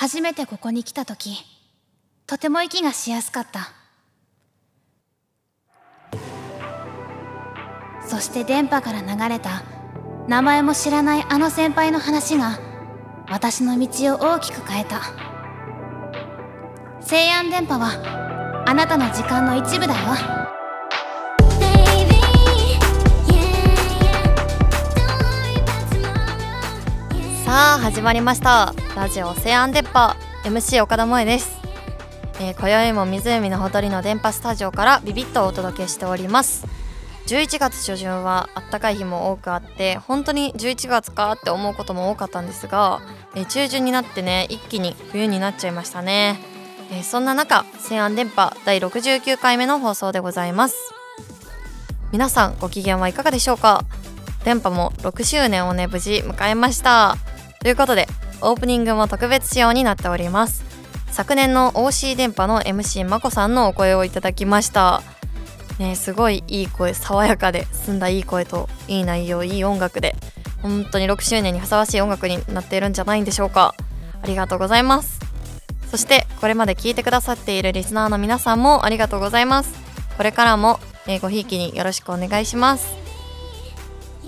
初めてここに来た時とても息がしやすかった。そして電波から流れた名前も知らないあの先輩の話が私の道を大きく変えた。西安電波はあなたの時間の一部だよ。さあ始まりました。ラジオ西安電波 MC 岡田萌です、えー、今宵も湖のほとりの電波スタジオからビビッとお届けしております。11月初旬はあったかい日も多くあって本当に11月かって思うことも多かったんですが、えー、中旬になってね一気に冬になっちゃいましたね、えー、そんな中西安電波第69回目の放送でございます。皆さんご機嫌はいかがでしょうか？電波も6周年をね無事迎えました。ということでオープニングも特別仕様になっております。昨年の OC 電波の MC まこさんのお声をいただきました。ねすごいいい声爽やかで澄んだいい声といい内容いい音楽で本当に6周年にふさわしい音楽になっているんじゃないんでしょうか。ありがとうございます。そしてこれまで聞いてくださっているリスナーの皆さんもありがとうございます。これからも、え、ごひいきによろしくお願いします。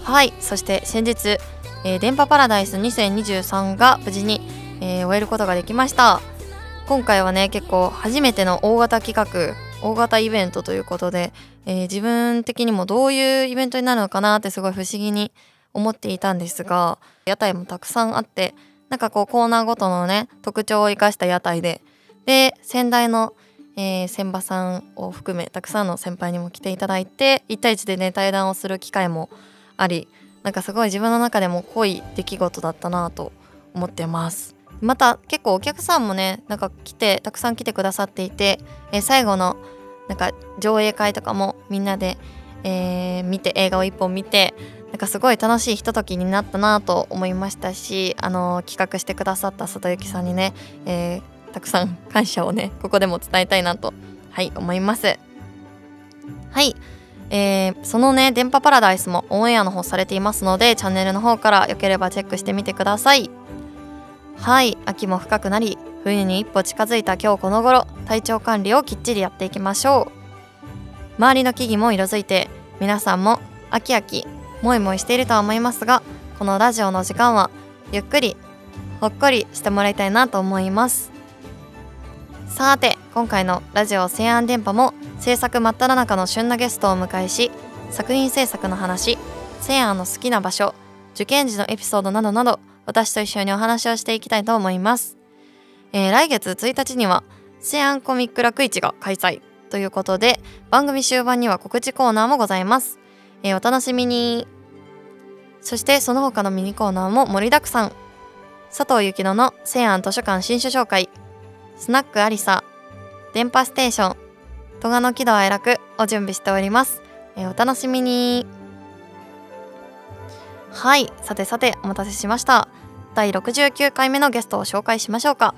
はい。そして先日えー、電波パラダイス2023が無事に、えー、終えることができました。今回はね結構初めての大型企画大型イベントということで、えー、自分的にもどういうイベントになるのかなってすごい不思議に思っていたんですが屋台もたくさんあってなんかこうコーナーごとのね特徴を生かした屋台でで先代の、えー、千葉さんを含めたくさんの先輩にも来ていただいて1対1でね対談をする機会もありなんかすごい自分の中でも濃い出来事だったなと思ってます。また結構お客さんもねなんか来てたくさん来てくださっていて、えー、最後のなんか上映会とかもみんなで、えー、見て映画を一本見てなんかすごい楽しいひとときになったなと思いましたしあの企画してくださった里幸さんにね、えー、たくさん感謝をねここでも伝えたいなとはい思います。はい。えー、そのね電波パラダイスもオンエアの方されていますのでチャンネルの方からよければチェックしてみてください。はい秋も深くなり冬に一歩近づいた今日この頃体調管理をきっちりやっていきましょう。周りの木々も色づいて皆さんも秋秋もいもいしているとは思いますがこのラジオの時間はゆっくりほっこりしてもらいたいなと思います。さて今回のラジオ西安電波も制作真っ只中の旬なゲストをお迎えし作品制作の話西安の好きな場所受験時のエピソードなどなど私と一緒にお話をしていきたいと思います、えー、来月1日には西安コミック楽市が開催ということで番組終盤には告知コーナーもございます、えー、お楽しみに。そしてその他のミニコーナーも盛りだくさん。佐藤幸乃の西安図書館新書紹介。スナックありさ電波ステーション戸賀の喜怒哀楽を準備しております、えー、お楽しみに。はいさてさてお待たせしました。第69回目のゲストを紹介しましょうか。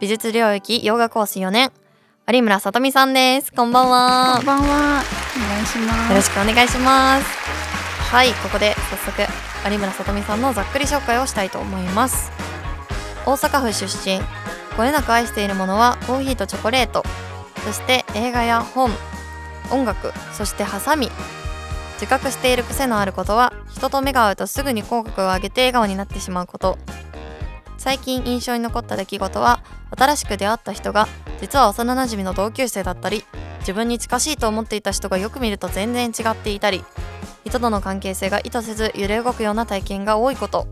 美術領域洋画コース4年有村さとみさんです。こんばんは。こんばんは。お願いします。よろしくお願いします。はいここで早速有村さとみさんのざっくり紹介をしたいと思います。大阪府出身こよなく愛しているものはコーヒーとチョコレート。そして映画や本音楽そしてハサミ。自覚している癖のあることは人と目が合うとすぐに口角を上げて笑顔になってしまうこと。最近印象に残った出来事は新しく出会った人が実は幼なじみの同級生だったり自分に近しいと思っていた人がよく見ると全然違っていたり人との関係性が意図せず揺れ動くような体験が多いこと。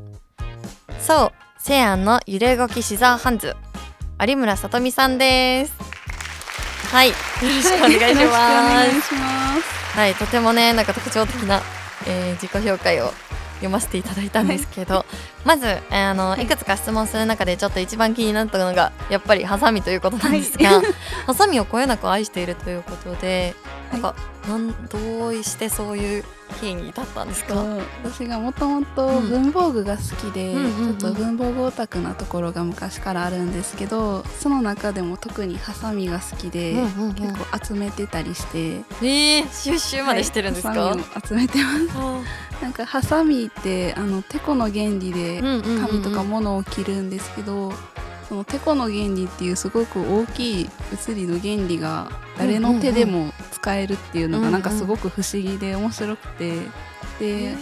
そう西安の揺れ動きシザーハンズ。有村さとみさんです。はい。よろしくお願いします、はい、はい、とてもねなんか特徴的な、えー、自己紹介を読ませていただいたんですけど、はい、まずあのい。くつか質問する中でちょっと一番気になったのがやっぱりハサミということなんですが、はい、ハサミをこよなく愛しているということでなんかなんどうしてそういう経緯に至ったんですか？私がもともと文房具が好きで、ちょっと文房具オタクなところが昔からあるんですけどその中でも特にハサミが好きで、うんうんうん、結構集めてたりして。えー、収集までしてるんですか、はい、集めてます。なんかハサミってあのてこの原理で紙とか物を切るんですけど、そのてこの原理っていうすごく大きい物理の原理が誰の手でも使えるっていうのがなんかすごく不思議で面白くて。で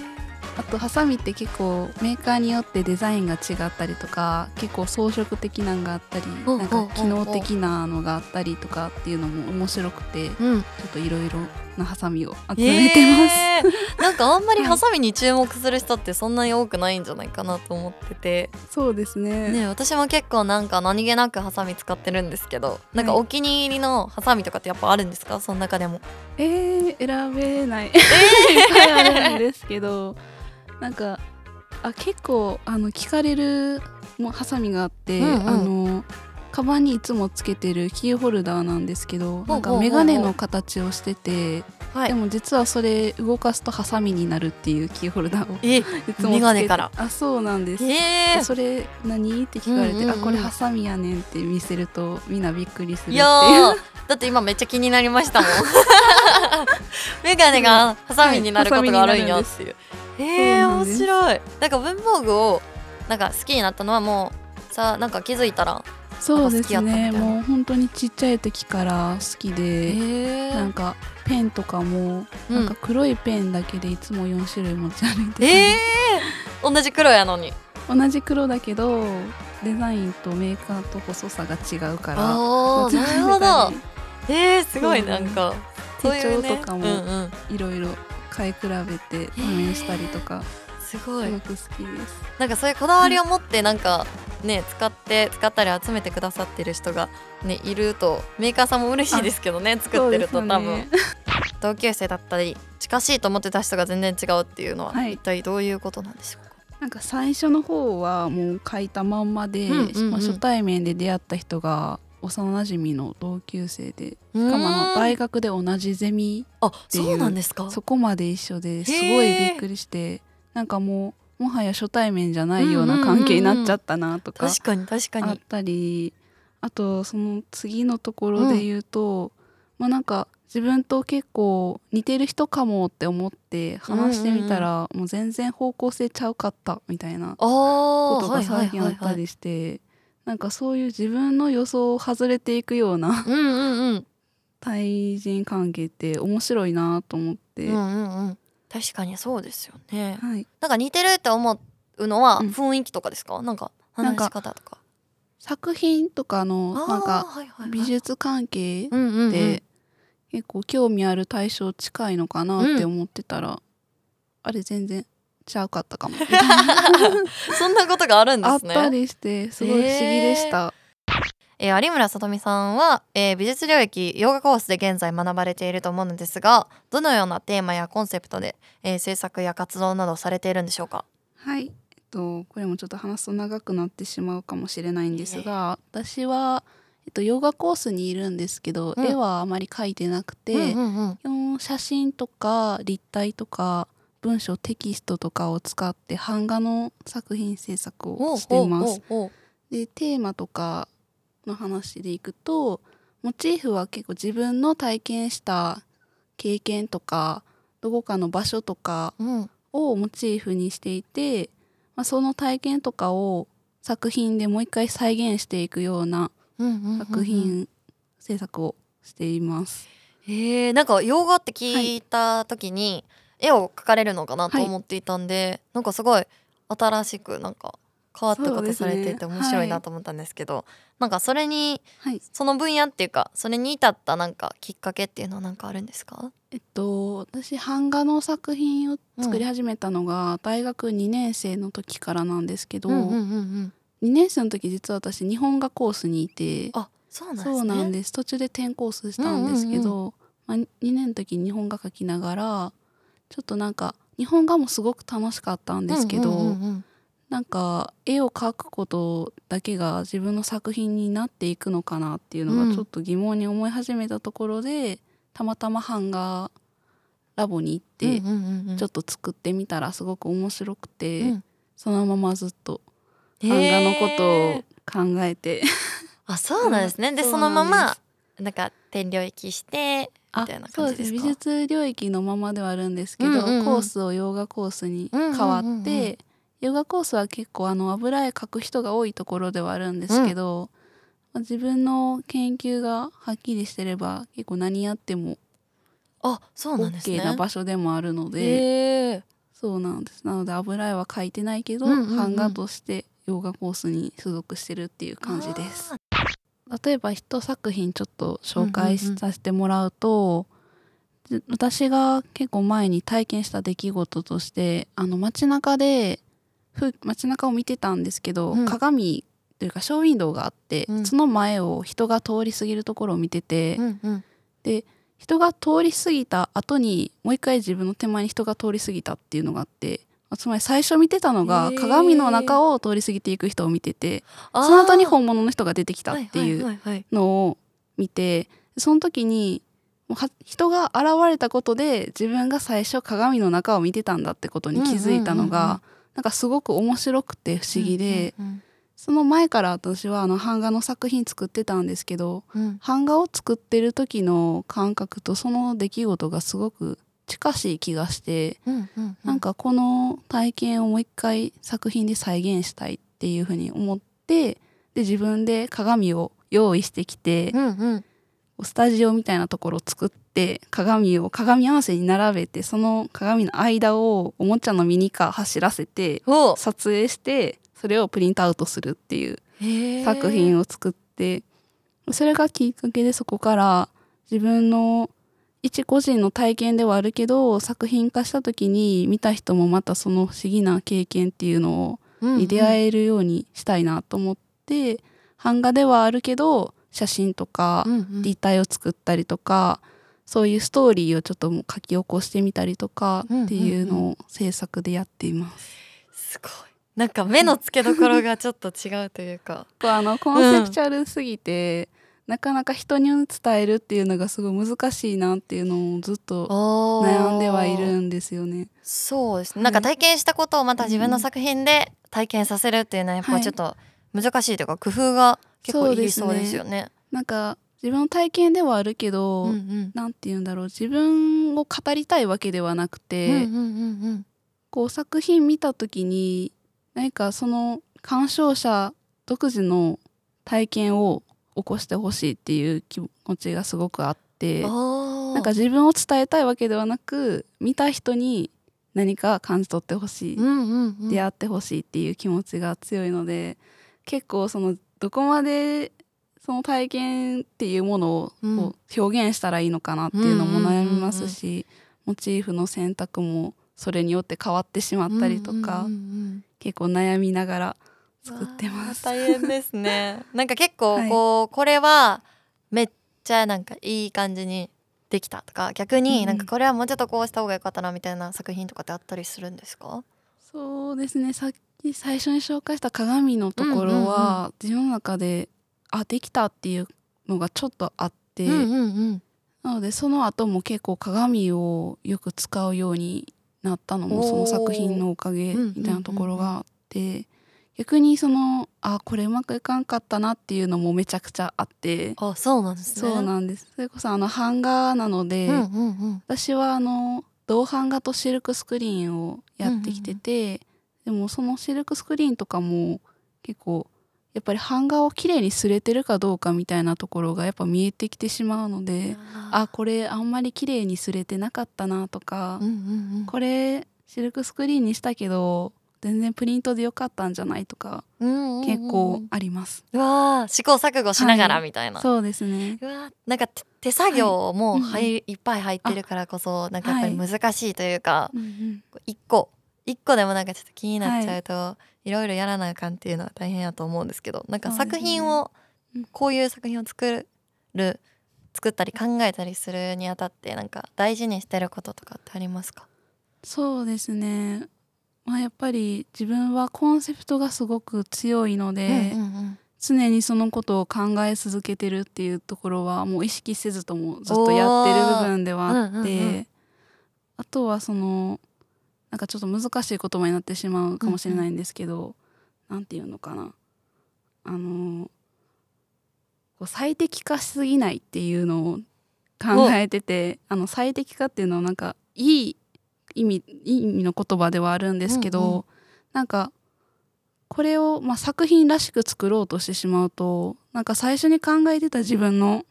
あとハサミって結構メーカーによってデザインが違ったりとか結構装飾的なのがあったりなんか機能的なのがあったりとかっていうのも面白くて、ちょっといろいろなハサミを集めてます、えー、なんかあんまりハサミに注目する人ってそんなに多くないんじゃないかなと思ってて。そうですね。ね私も結構なんか何気なくハサミ使ってるんですけどなんかお気に入りのハサミとかってやっぱあるんですか？その中でも。えー、選べない、えー、いっぱいあるんですけどなんかあ結構あの聞かれるもハサミがあって、うんうん、あのカバンにいつもつけてるキーホルダーなんですけどなんか眼鏡の形をしてて、でも実はそれ動かすとハサミになるっていうキーホルダーをいつもつけてあそうなんです、え。ー、それ何？って聞かれて、うんうんうん、あこれハサミやねんって見せるとみんなびっくりするっていう。だって今めっちゃ気になりましたもん。眼鏡がハサミになることがあるんやっていう。へえ面白い。なんか文房具をなんか好きになったのはもうさなんか気づいたらそうですね。もう本当にちっちゃい時から好きでなんかペンとかも、なんか黒いペンだけでいつも4種類持ち歩いてえー、同じ黒やのに。同じ黒だけどデザインとメーカーと細さが違うからなるほど。えー、すごいなんか手帳とかもいろいろ買い比べて試したりとか、すごい。すごく好きです。なんかそういうこだわりを持ってなんかね使って使ったり集めてくださってる人がねいるとメーカーさんも嬉しいですけどね作ってると多分、ね、同級生だったり近しいと思ってた人が全然違うっていうのは、一体どういうことなんでしょうか？なんか最初の方はもう書いたまんまで、まあ、初対面で出会った人が幼なじみの同級生でしかも大学で同じゼミっていうなんですか？そこまで一緒ですごいびっくりしてなんかもうもはや初対面じゃないような関係になっちゃったなとか、確かに確かに。あったりあとその次のところで言うと、うん、まあなんか自分と結構似てる人かもって思って話してみたら、もう全然方向性ちゃうかったみたいなことが最近あったりして、なんかそういう自分の予想を外れていくような、うん。対人関係って面白いなと思って、うんうんうん、確かにそうですよね、はい、なんか似てるって思うのは雰囲気とかですか、うん、なんか話し方とか。作品とかのなんか美術関係で結構興味ある対象近いのかなって思ってたら、うん、あれ全然ちゃうかったかも。そんなことがあるんですね。あったりしてすごい不思議でした、えー、有村さとみさんは、えー、美術領域ヨガコースで現在学ばれていると思うのですがどのようなテーマやコンセプトで、えー、制作や活動などされているんでしょうか？はい、えっと、これもちょっと話すと長くなってしまうかもしれないんですが、私は、えっと、ヨガコースにいるんですけど、うん、絵はあまり描いてなくて、うんうんうん、写真とか立体とか文章テキストとかを使って版画の作品制作をしています。でテーマとかの話でいくとモチーフは結構自分の体験した経験とかどこかの場所とかをモチーフにしていて、まあ、その体験とかを作品でもう一回再現していくような作品制作をしています。えー、なんか洋画って聞いた時に、はい。絵を描かれるのかなと思っていたんで、はい、なんかすごい新しくなんか変わったことされていて面白いなと思ったんですけど、ねはい、なんかそれに、はい、その分野っていうかそれに至ったなんかきっかけっていうのは何かあるんですか？えっと私版画の作品を作り始めたのが大学2年生の時からなんですけど、うんうんうんうん、2年生の時実は私日本画コースにいてあそうなんです、ね、途中で転コースしたんですけど、うんうんうん。まあ、2年の時日本画描きながらちょっとなんか日本画もすごく楽しかったんですけど、うんうんうんうん、なんか絵を描くことだけが自分の作品になっていくのかなっていうのがちょっと疑問に思い始めたところで、うん、たまたま版画ラボに行って、ちょっと作ってみたらすごく面白くて、うん、そのままずっと版画のことを考えて。あそうなんですね。でそのままなんか点領域してみたいな感じですか？美術領域のままではあるんですけど、うんうんうん、コースを洋画コースに変わって、うんうん。うん、ヨガコースは結構あの油絵描く人が多いところではあるんですけど、まあ自分の研究がはっきりしてれば結構何やってもあそうなんですね。OK な場所でもあるので、へえそうなんです。なので油絵は描いてないけど、うんうんうん。版画としてヨガコースに所属してるっていう感じです。例えば一作品ちょっと紹介させてもらうと、で私が結構前に体験した出来事としてあの街中でふ街中を見てたんですけど、うん。鏡というかショーウィンドウがあって、うん。その前を人が通り過ぎるところを見てて、うんうん。人が通り過ぎた後にもう一回自分の手前に人が通り過ぎたっていうのがあってまあつまり最初見てたのが鏡の中を通り過ぎていく人を見ててあー。その後に本物の人が出てきたっていうのを見てその時に人が現れたことで自分が最初鏡の中を見てたんだってことに気づいたのうんうんうんうん。がなんかすごく面白くて不思議で、うんうんその前から私はあの版画の作品作ってたんですけどうん。版画を作ってる時の感覚とその出来事がすごく近しい気がして、うんうん。なんかこの体験をもう一回作品で再現したいっていうふうに思ってで自分で鏡を用意してきて、うんうんスタジオみたいなところを作って鏡を鏡合わせに並べてその鏡の間をおもちゃのミニカー走らせてお撮影してそれをプリントアウトするっていう作品を作ってそれがきっかけでそこから自分の一個人の体験ではあるけど作品化した時に見た人もまたその不思議な経験っていうのをに出会えるようにしたいなと思って、版画ではあるけど写真とかうんうん。立体を作ったりとか、そういうストーリーをちょっと書き起こしてみたりとかっていうのを制作でやっています。すごい。なんか目の付けどころがちょっと違うというか。構あのコンセプチュアルすぎて、なかなか人に伝えるっていうのがすごい難しいなっていうのをずっと悩んではいるんですよね。そうですね、はいなんか体験したことをまた自分の作品で体験させるっていうのはやっぱはいちょっと難しいというか工夫が結構いりそうですよね。なんか自分の体験ではあるけど、うんうん。なんて言うんだろう自分を語りたいわけではなくて、うんうんうんこう作品見た時に何かその鑑賞者独自の体験を起こしてほしいっていう気持ちがすごくあってうん、なんか自分を伝えたいわけではなく見た人に何か感じ取ってほしい、うんうんうん、出会ってほしいっていう気持ちが強いので結構そのどこまでその体験っていうものを表現したらいいのかなっていうのも悩みますし、モチーフの選択もそれによって変わってしまったりとか、うんうんうん結構悩みながらうん作ってます。大変ですね。なんか結構はいこう、これはめっちゃなんかいい感じにできたとか逆になんかこれはもうちょっとこうした方が良かったなみたいな作品とかってあったりするんですか？そうですねさっき最初に紹介した鏡のところは、自分の中であできたっていうのがちょっとあって。なのでその後も結構鏡をよく使うようになったのもその作品のおかげみたいなところがあって、逆にそのあこれうまくいかんかったなっていうのもめちゃくちゃあって、あそうなんですね。そうなんですそれこそあの版画なので。私はあの銅版画とシルクスクリーンをやってきてて、でもそのシルクスクリーンとかも結構やっぱり版画をきれいに擦れてるかどうかみたいなところがやっぱ見えてきてしまうので、あこれあんまり綺麗に擦れてなかったなとか、うんうんうん。これシルクスクリーンにしたけど全然プリントでよかったんじゃないとかうんうんうん結構あります、うわー試行錯誤しながらはい。みたいな。そうですね。うわーなんか手手作業もはい。入いっぱい入ってるからこそなんかやっぱり難しいというか、うんうん。一個一個でもなんかちょっと気になっちゃうと、い、ろいろやらなあかんっていうのは大変やと思うんですけどなんか作品を、うん。こういう作品を作る作ったり考えたりするにあたってなんか大事にしてることとかってありますか？そうですね。まあやっぱり自分はコンセプトがすごく強いので、うんうん常にそのことを考え続けてるっていうところはもう意識せずともずっとやってる部分ではあって、うんうんうん。あとはそのなんかちょっと難しい言葉になってしまうかもしれないんですけど、なんていうのかな。あのこう最適化しすぎないっていうのを考えててあの最適化っていうのはなんかいい意味いい意味の言葉ではあるんですけど、うんうん。なんかこれを、まあ、作品らしく作ろうとしてしまうとなんか最初に考えてた自分の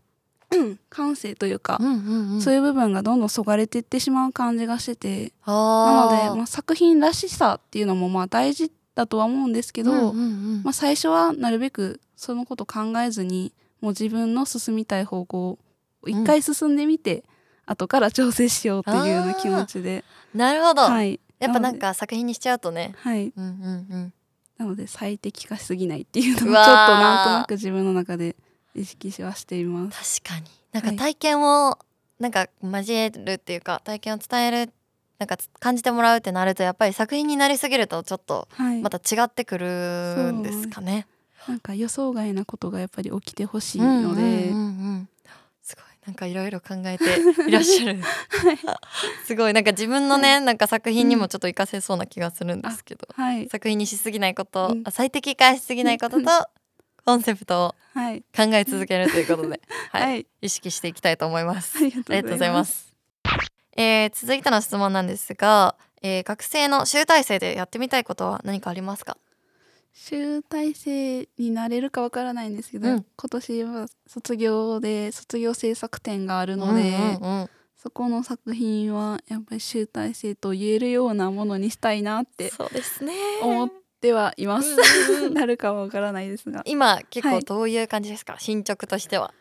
感性というか、うんうんうん。そういう部分がどんどんそがれていってしまう感じがしてて。なので、まあ、作品らしさっていうのもまあ大事だとは思うんですけど、うんうんうん。まあ、最初はなるべくそのこと考えずにもう自分の進みたい方向を一回進んでみて、後から調整しようっていうような気持ちで、なるほど、はい、やっぱなんか作品にしちゃうとね。はい、うんうんうん。なので最適化しすぎないっていうのをちょっとなんとなく自分の中で意識しはしています。確かに。なんかはい。体験をなんか交えるっていうか体験を伝えるなんかつ感じてもらうってなるとやっぱり作品になりすぎるとちょっとはい、また違ってくるんですかね。なんか予想外なことがやっぱり起きてほしいので、うんうんうんうん。すごい。なんかいろいろ考えていらっしゃる。すごい。なんか自分のねなんか作品にもちょっと活かせそうな気がするんですけど、はい、作品にしすぎないこと、うん。あ最適化しすぎないこととコンセプトをはい、考え続けるということで、はいはい、意識していきたいと思います。ありがとうございまとうございます。す。えー続いての質問なんですが、えー学生の集大成でやってみたいことは何かありますか？集大成になれるかわからないんですけど、うん今年は卒業で卒業制作展があるので、うんうんうんそこの作品はやっぱり集大成と言えるようなものにしたいなってそうですね。思ってはいます。うんうんうんなるかはわからないですが今結構はいどういう感じですか？進捗としては。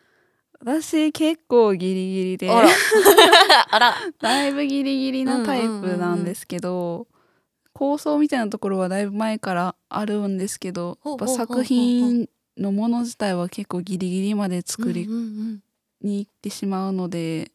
私結構ギリギリで あら。だいぶギリギリなタイプなんですけど、構想みたいなところはだいぶ前からあるんですけど作品のもの自体は結構ギリギリまで作りうんうんうんに行ってしまうので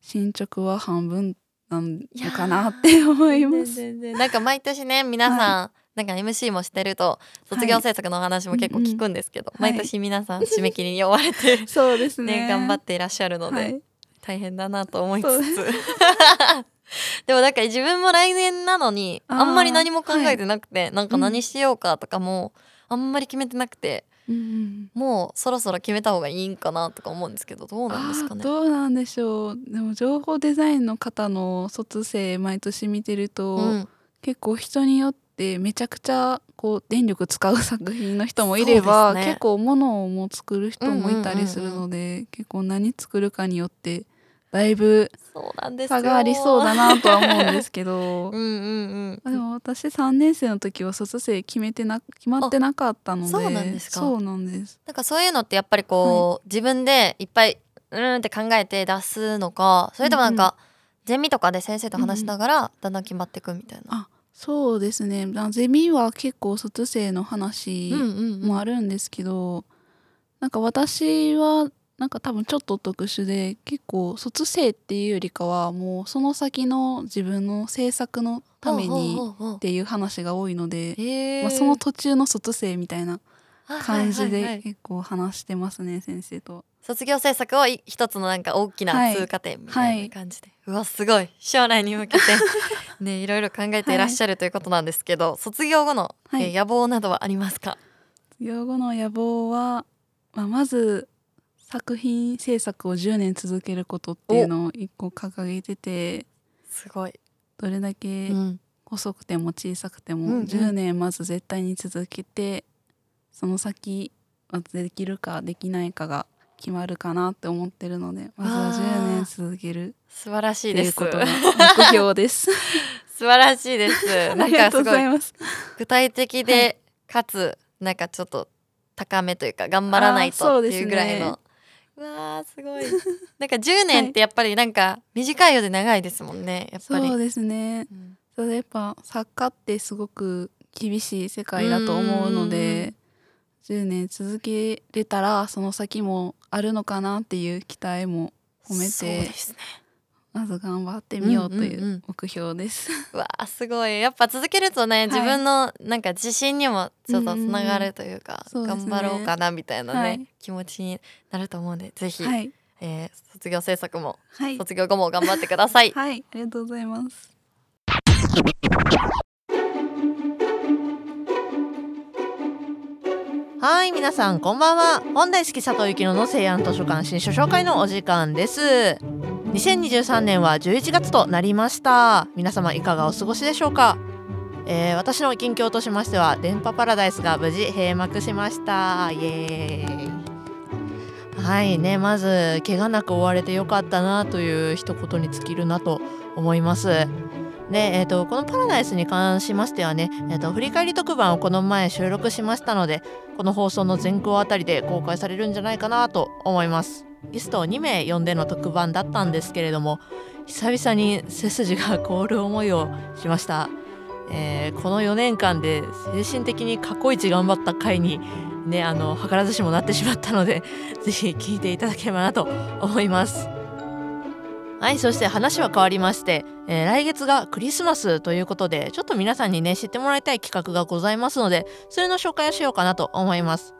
進捗は半分なのかなって思います。なんか毎年ね皆さん、なんか MC もしてると卒業制作のお話も結構聞くんですけど、うんうん毎年皆さん締め切りに追われて そうですね。ね頑張っていらっしゃるので、はい。大変だなと思いつつ。でもなんか自分も来年なのにあんまり何も考えてなくて、なんか何しようかとかもあんまり決めてなくてうんうん。もうそろそろ決めた方がいいんかなとか思うんですけどどうなんですかね。どうなんでしょう。でも情報デザインの方の卒生毎年見てると、うん。結構人によってめちゃくちゃこう電力使う作品の人もいれば、ね。結構物をも作る人もいたりするので、結構何作るかによってだいぶそうなんですよ。差がありそうだなとは思うんですけど。うんうんうん。まあでも私3年生の時は卒生決めてな決まってなかったのでそうなんですか。そうなんです。なんかそういうのってやっぱりこう、自分でいっぱいうーんって考えて出すのかそれともなんか、ゼミとかで先生と話しながらだんだん決まっていくみたいな。あそうですね。あゼミは結構卒生の話うんうんうん。もあるんですけど、なんか私はなんか多分ちょっと特殊で結構卒生っていうよりかはもうその先の自分の制作のためにっていう話が多いので、まあ、その途中の卒生みたいな感じはいはいはい。で結構話してますね先生と。卒業制作をい一つのなんか大きなはい。通過点みたいな感じで、うわすごい。将来に向けて ねいろいろ考えていらっしゃるということなんですけど、卒業後の、はい。えー野望などはありますか？卒業後の野望は、まあ、まず作品制作を10年続けることっていうのを一個掲げててすごい、どれだけうん。細くても小さくてもうんうん。10年まず絶対に続けてその先まずできるかできないかが決まるかなって思ってるのでまずは10年続ける。素晴らしいです。いうことが目標です。素晴らしいです。あ なんかすごい。具体的で、はい。かつなんかちょっと高めというか頑張らないとっていうぐらいの。うわーすごい。なんか10年ってやっぱりなんか短いようで長いですもんねやっぱり。そうですね。うん。それやっぱ作家ってすごく厳しい世界だと思うので10年続けれたらその先もあるのかなっていう期待も込めてですね。まず頑張ってみようというんうんうん。う目標です。う わーすごい。やっぱ続けるとね、自分のなんか自信にもちょっとつながるというか、うんうんうね。頑張ろうかなみたいなね、はい。気持ちになると思うんでぜひ、はい。えー卒業制作もはい。卒業後も頑張ってください。はい。ありがとうございます。はい、皆さんこんばんは。本大好き佐藤幸乃の西安図書館新書紹介のお時間です。2023年は11月となりました。皆様いかがお過ごしでしょうか？えー、私の近況としましては電波パラダイスが無事閉幕しましたイエーイはいねまず怪我なく終われてよかったなという一言に尽きるなと思いますで、えーと、このパラダイスに関しましてはね、えーと、振り返り特番をこの前収録しましたのでこの放送の前後あたりで公開されるんじゃないかなと思います。ゲストを2名呼んでの特番だったんですけれども久々に背筋が凍る思いをしました、えー、この4年間で精神的に過去一頑張った回にねあの図らずしもなってしまったのでぜひ聞いていただければなと思います。はいそして話は変わりまして、えー、来月がクリスマスということでちょっと皆さんにね知ってもらいたい企画がございますのでそれの紹介をしようかなと思います。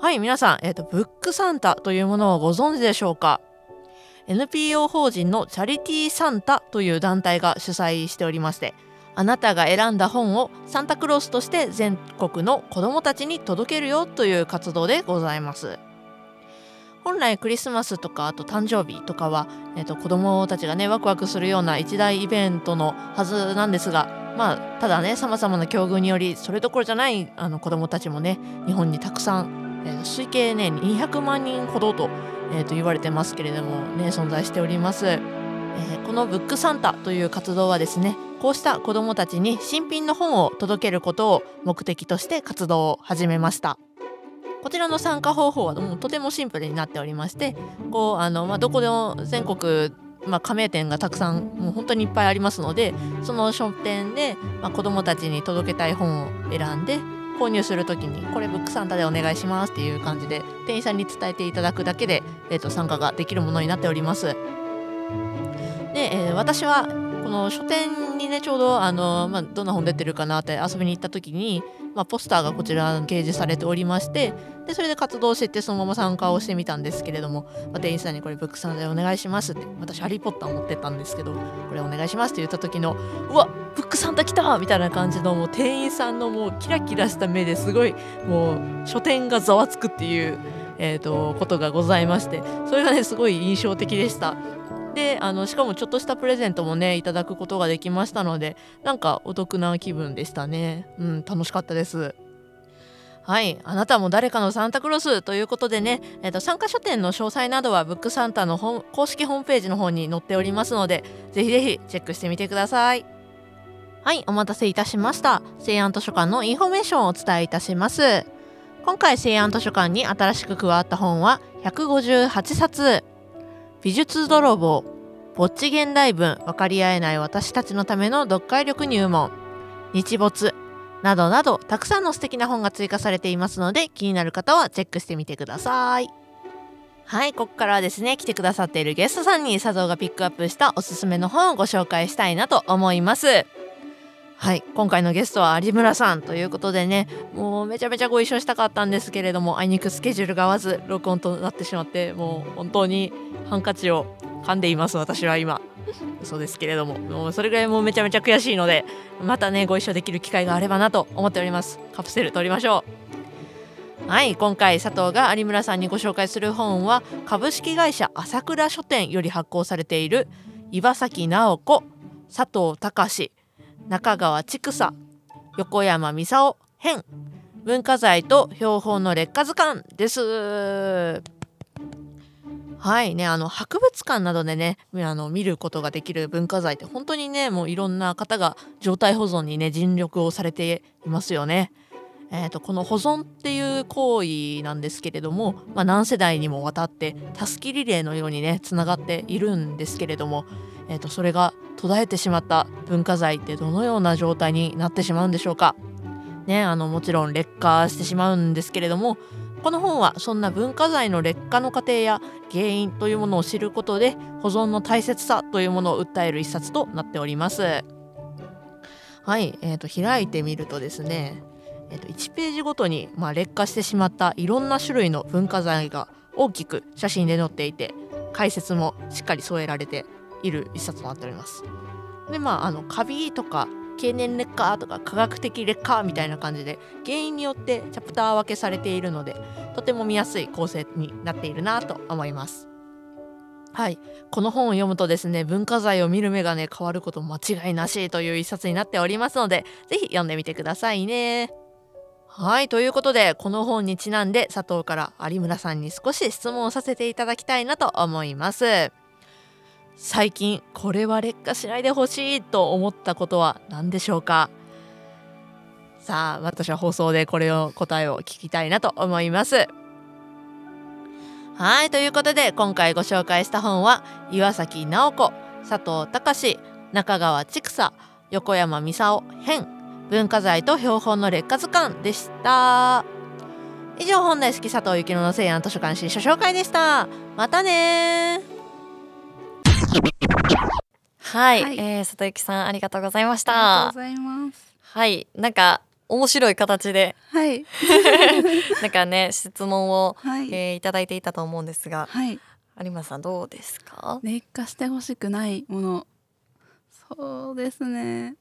はい皆さん、えーと、ブックサンタというものをご存知でしょうか？NPO 法人のチャリティーサンタという団体が主催しておりましてあなたが選んだ本をサンタクロースとして全国の子どもたちに届けるよという活動でございます。本来クリスマスとかあと誕生日とかは、えーと、子どもたちがねワクワクするような一大イベントのはずなんですがまあただねさまざまな境遇によりそれどころじゃないあの子どもたちもね日本にたくさん、えー、推計ね200万人ほどと,、えー、と言われてますけれどもね存在しております。え、このブックサンタという活動はですねこうした子どもたちに新品の本を届けることを目的として活動を始めました。こちらの参加方法はもうとてもシンプルになっておりましてこうあの、まあ、どこでも全国まあ、加盟店がたくさんもう本当にいっぱいありますのでその書店で、まあ、子どもたちに届けたい本を選んで購入する時にこれブックサンタでお願いしますっていう感じで店員さんに伝えていただくだけで、えー、と参加ができるものになっております。で、えー、私はこの書店にねちょうどあの、まあ、どんな本出てるかなって遊びに行った時にまあ、ポスターがこちら掲示されておりましてでそれで活動していってそのまま参加をしてみたんですけれども、まあ、店員さんにこれブックさんでお願いしますって私ハリー・ポッター持ってったんですけどこれお願いしますって言った時のうわブックサンタ来たみたいな感じのもう店員さんのもうキラキラした目ですごいもう書店がざわつくっていう、えーとことがございましてそれがねすごい印象的でした。であのしかもちょっとしたプレゼントもねいただくことができましたのでなんかお得な気分でしたね。うん楽しかったです。はいあなたも誰かのサンタクロースということでね、えー、参加書店の詳細などはブックサンタの公式ホームページの方に載っておりますのでぜひぜひチェックしてみてください。はいお待たせいたしました。西安図書館のインフォメーションをお伝えいたします。今回西安図書館に新しく加わった本は158冊。美術泥棒ぼっち現代文分かり合えない私たちのための読解力入門。日没などなどたくさんの素敵な本が追加されていますので気になる方はチェックしてみてください。はいここからはですね来てくださっているゲストさんに佐藤がピックアップしたおすすめの本をご紹介したいなと思います。はい今回のゲストは有村さんということでねもうめちゃめちゃご一緒したかったんですけれどもあいにくスケジュールが合わず録音となってしまってもう本当にハンカチを噛んでいます私は今。そうですけれどももうそれぐらいもうめちゃめちゃ悔しいのでまたねご一緒できる機会があればなと思っております。カプセル取りましょう。はい今回佐藤が有村さんにご紹介する本は株式会社朝倉書店より発行されている岩崎直子佐藤隆中川千草横山美沙編文化財と標本の劣化図鑑ですはいねあの博物館などでねあの見ることができる文化財って本当にねもういろんな方が状態保存にね尽力をされていますよね。えーと、この保存っていう行為なんですけれども、まあ、何世代にもわたってたすきリレーのようにねつながっているんですけれども、えーとそれが途絶えてしまった文化財ってどのような状態になってしまうんでしょうか。ね、あのもちろん劣化してしまうんですけれどもこの本はそんな文化財の劣化の過程や原因というものを知ることで保存の大切さというものを訴える一冊となっております。はい、えー、と開いてみるとですね、えー、と1ページごとに、まあ、劣化してしまったいろんな種類の文化財が大きく写真で載っていて解説もしっかり添えられている一冊となっております。でまああのカビとか経年劣化とか科学的劣化みたいな感じで原因によってチャプター分けされているのでとても見やすい構成になっているなと思います。はいこの本を読むとですね文化財を見る目がね変わること間違いなしという一冊になっておりますのでぜひ読んでみてくださいねはいということでこの本にちなんで佐藤から有村さんに少し質問をさせていただきたいなと思います。最近これは劣化しないでほしいと思ったことは何でしょうか？さあ私は放送でこれを答えを聞きたいなと思います。はいということで今回ご紹介した本は岩崎直子佐藤隆中川千草横山美沙編文化財と標本の劣化図鑑でした。以上本大好き佐藤幸乃の西安図書館新書紹介でした。またねはい、はい。えー、佐藤由紀さんありがとうございましありがとうたございます。はいなんか面白い形で。はい。なんかね質問を、はい、えーいただいていたと思うんですが。はい。有馬さんどうですか？劣化してほしくないもの。そうですね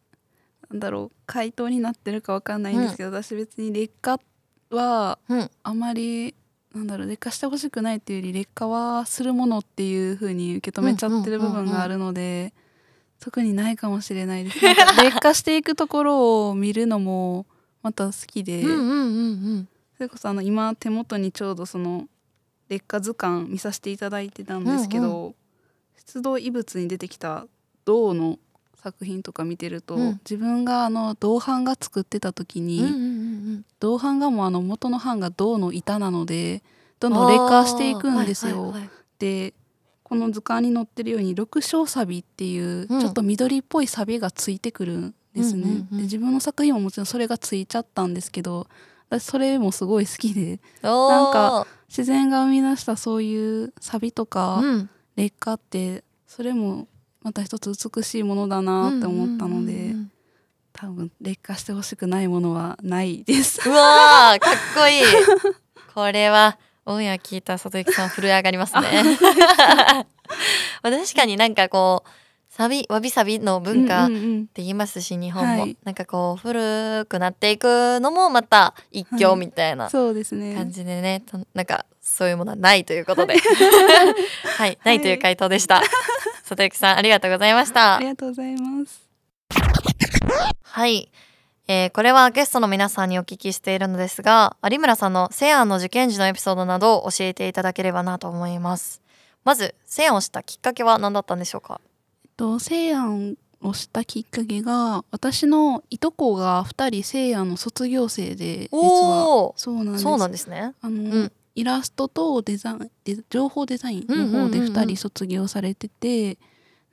なんだろう回答になってるかわかんないんですけど、私別に劣化はうん。あまりなんだろう劣化してほしくないっていうより劣化はするものっていう風に受け止めちゃってる部分があるので、特にないかもしれないです。劣化していくところを見るのもまた好きで、うんうんうんうん。それこそあの今手元にちょうどその劣化図鑑見させていただいてたんですけど、出土遺物に出てきた銅の作品とか見てると、うん。自分があの銅版が作ってた時に、うんうんうん銅版がもうあの元の版が銅の板なのでどんどん劣化していくんですよ。はいはいはいでこの図鑑に載ってるように緑青サビっていううん。ちょっと緑っぽいサビがついてくるんですね。うんうんうんで自分の作品ももちろんそれがついちゃったんですけど私それもすごい好きでなんか自然が生み出したそういうサビとかうん。劣化ってそれもまた一つ美しいものだなって思ったので、うんうんうん多分劣化してほしくないものはないです。うわーかっこいい。これはオンエア聞いた佐藤由紀さん震え上がりますね。まあ確かになんかこうサビわびさびの文化ってうんうん。うん言いますし日本も、はい。なんかこう古くなっていくのもまた一興みたいなそうですね。感じでね、となんかそういうものはないということで。はい。ないという回答でした、佐藤由紀さんありがとうございました。ありがとうございます。はい、えーこれはゲストの皆さんにお聞きしているのですが有村さんの西安の受験時のエピソードなどを教えていただければなと思います。まず西安をしたきっかけは何だったんでしょうか？と西安をしたきっかけが私のいとこが2人西安の卒業生で実は。おおそうなんです。そうなんですね。あの、うんイラストとデザインデ情報デザインの方でうんうんうんうん。2人卒業されてて、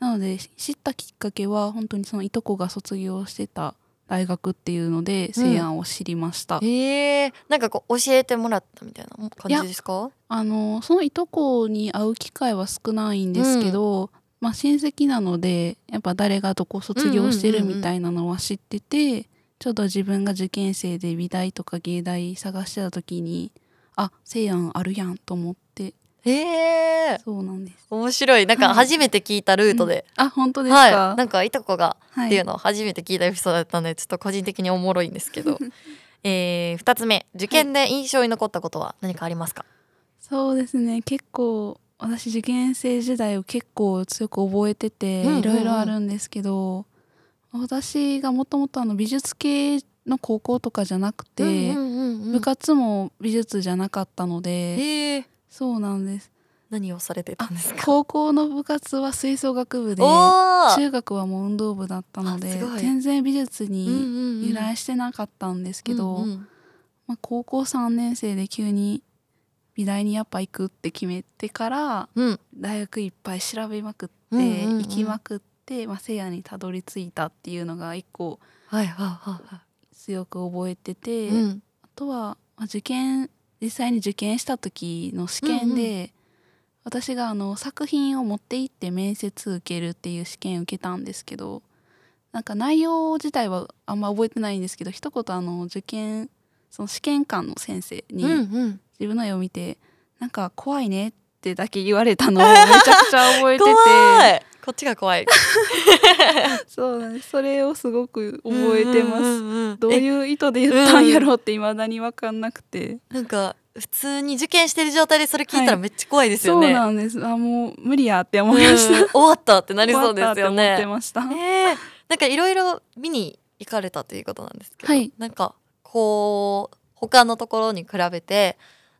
なので知ったきっかけは本当にそのいとこが卒業してた大学っていうので西安を知りました、へえなんかこう教えてもらったみたいな感じですか？あのそのいとこに会う機会は少ないんですけど、まあ親戚なのでやっぱ誰がどこ卒業してるみたいなのは知ってて、ちょうど自分が受験生で美大とか芸大探してた時にあ西安あるやんと思って。へえそうなんです。面白い。なんかはい。初めて聞いたルートで、あ本当ですはい。か、なんかいとこがはいっていうのを初めて聞いたエピソードだったのでちょっと個人的におもろいんですけど。えー、2つ目。受験で印象に残ったことは何かありますか、そうですね。結構私受験生時代を結構強く覚えててうんうんうん。いろいろあるんですけど、私がもともと美術系の高校とかじゃなくて、部活も美術じゃなかったので、そうなんです。何をされてたんですか？高校の部活は吹奏楽部で中学はもう運動部だったので全然美術にうん由来してなかったんですけど、うんうん。まあ、高校3年生で急に美大にやっぱ行くって決めてからうん。大学いっぱい調べまくって、行きまくって、まあ、聖夜にたどり着いたっていうのが一個はいはいはいは強く覚えてて、いうん。あとは、まあ、受験実際に受験した時の試験で、うん私があの作品を持って行って面接受けるっていう試験受けたんですけどなんか内容自体はあんま覚えてないんですけど一言あの受験その試験官の先生に、うんうん。自分の絵を見てなんか怖いねってだけ言われたのをめちゃくちゃ覚えててこっちが怖い。そうなんですそれをすごく覚えてます、うんうんうんうん。どうえいう意図で言ったんやろうって未だに分かんなくて、なんか普通に受験してる状態でそれ聞いたらめっちゃ怖いですよね、そうなんです。あもう無理やって思いました、うん。終わったってなりそうですよ終わったって思ってねました、えー。なんかいろいろ見に行かれたということなんですけど、はい。なんかこう他のところに比べて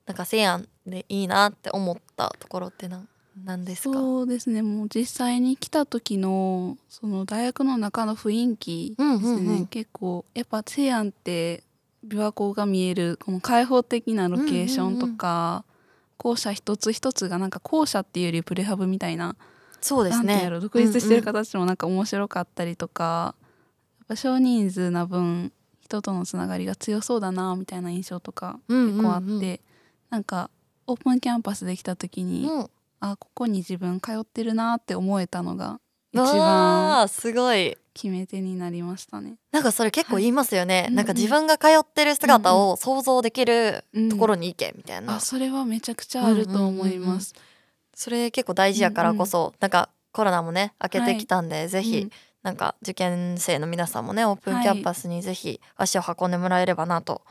なんか西安でいいなって思ったところってなんなんですか？そうですね。もう実際に来た時のその大学の中の雰囲気うんですね、うんうん結構やっぱ西安って琵琶湖が見えるこの開放的なロケーションとか、校舎一つ一つがなんか校舎っていうよりプレハブみたいなそうですね。独立してるうんうん形もなんか面白かったりとか、やっぱ少人数な分人とのつながりが強そうだなみたいな印象とか結構あって、うんうんうん。なんかオープンキャンパスできた時に、うんあここに自分通ってるなって思えたのが一わ番あすごい。決め手になりましたね。なんかそれ結構言いますよね、はい。なんか自分が通ってる姿を想像できるところに行けみたいな、あそれはめちゃくちゃあると思います。それ結構大事やからこそ、なんかコロナもね明けてきたんで、ぜひ、うん。なんか受験生の皆さんもねオープンキャンパスにぜひ足を運んでもらえればなと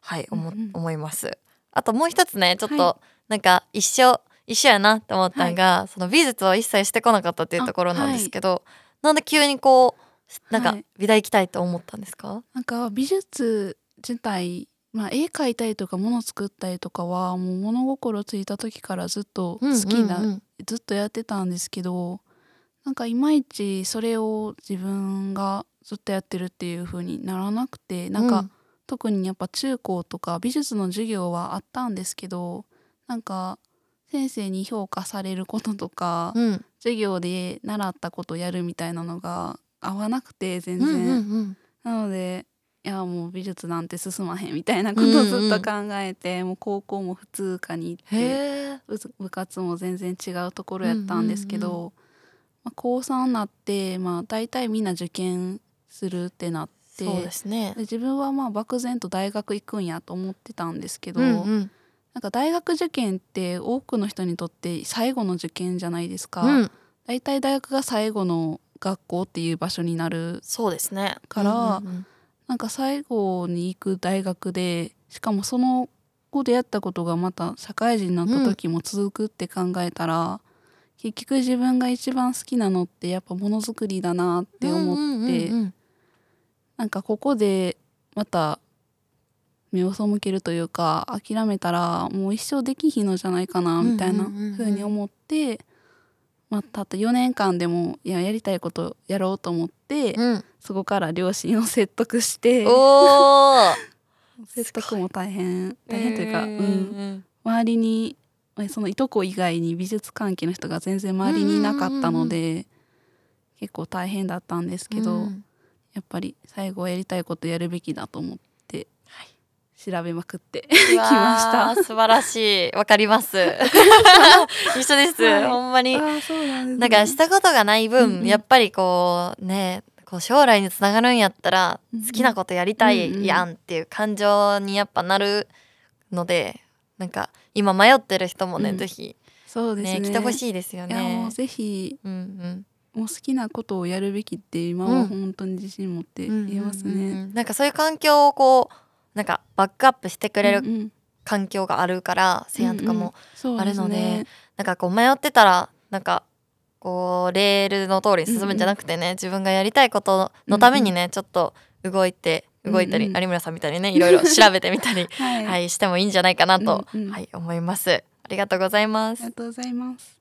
はい思,、うんうん。思います。あともう一つねちょっと、はなんか一緒一緒やなって思ったのが、その美術を一切してこなかったっていうところなんですけど、なんで急にこうなんかはい。美大行きたいと思ったんですか、なんか美術自体、まあ、絵描いたりとか物作ったりとかはもう物心ついた時からずっと好きな、うんうんうん。ずっとやってたんですけどなんかいまいちそれを自分がずっとやってるっていう風にならなくてなんか、うん。特にやっぱ中高とか美術の授業はあったんですけどなんか先生に評価されることとか、うん。授業で習ったことやるみたいなのが合わなくて全然、うんうんうん。なのでいやもう美術なんて進まへんみたいなことをずっと考えて、もう高校も普通科に行って部部活も全然違うところやったんですけど、うんうんまあ、高3になって、まあ、大体みんな受験するってなってそうですね。で自分はまあ漠然と大学行くんやと思ってたんですけど、うんうんなんか大学受験って多くの人にとって最後の受験じゃないですか。うん。大体大学が最後の学校っていう場所になる。そうですね。からうんうんなんか最後に行く大学でしかもその後でやったことがまた社会人になった時も続くって考えたら、結局自分が一番好きなのってやっぱものづくりだなって思って、うんうんうんうん。なんかここでまた目を背けるというか諦めたらもう一生できひんのじゃないかなみたいな風に思って、まあ、たった4年間でもいややりたいことやろうと思って、うん。そこから両親を説得して 説得も大変大変というか、ん。うん、周りにまあそのいとこ以外に美術関係の人が全然周りにいなかったので、結構大変だったんですけど、うん。やっぱり最後はやりたいことやるべきだと思って、調べまくってうきました。素晴らしい。わかります。一緒です、はい。ほんまに。そうなんね。なんかしたことがない分、うん。うんやっぱりこうねこう将来につながるんやったら好きなことやりたいやんっていう感情にやっぱなるのでなんか今迷ってる人もね、うん。ぜひそうですね。ね来てほいしいですよね。う。ぜひうんうん。もう好きなことをやるべきって今は本当に自信持って言えますうんうん。うんね。うんなんかそういう環境をこうなんかバックアップしてくれる環境があるから西安とかもあるので,、なんかこう迷ってたらなんかこうレールの通りに進むんじゃなくてね、自分がやりたいことのためにね、ちょっと動いて動いたり、有村さんみたいにねいろいろ調べてみたり、はい、はい、してもいいんじゃないかなと、はい、思います。ありがとうございます。ありが。とうございます。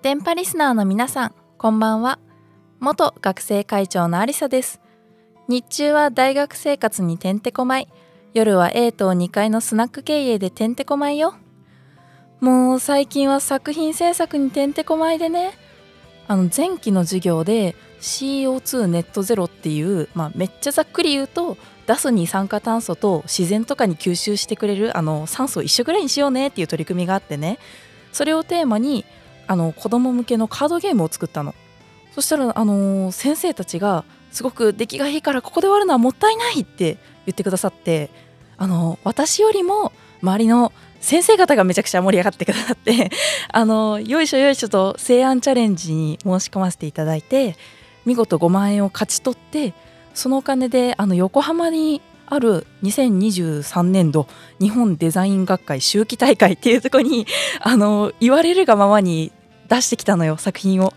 電波リスナーの皆さんこんばんは元学生会長のありさです。日中は大学生活にてんてこまい。夜は A 棟2階のスナック経営でてんてこまいよ。もう最近は作品制作にてんてこまいでね。あの前期の授業で CO2 ネットゼロっていう、まあ、めっちゃざっくり言うと出す二酸化炭素と自然とかに吸収してくれるあの酸素を一緒ぐらいにしようねっていう取り組みがあってね。それをテーマにあの子供向けのカードゲームを作ったの。そしたら、あのー先生たちがすごく出来がいいからここで終わるのはもったいないって言ってくださって、あのー私よりも周りの先生方がめちゃくちゃ盛り上がってくださって、あのーよいしょよいしょと西安チャレンジに申し込ませていただいて見事5万円を勝ち取ってそのお金であの横浜にある2023年度日本デザイン学会秋季大会っていうところにあの言われるがままに出してきたのよ作品を。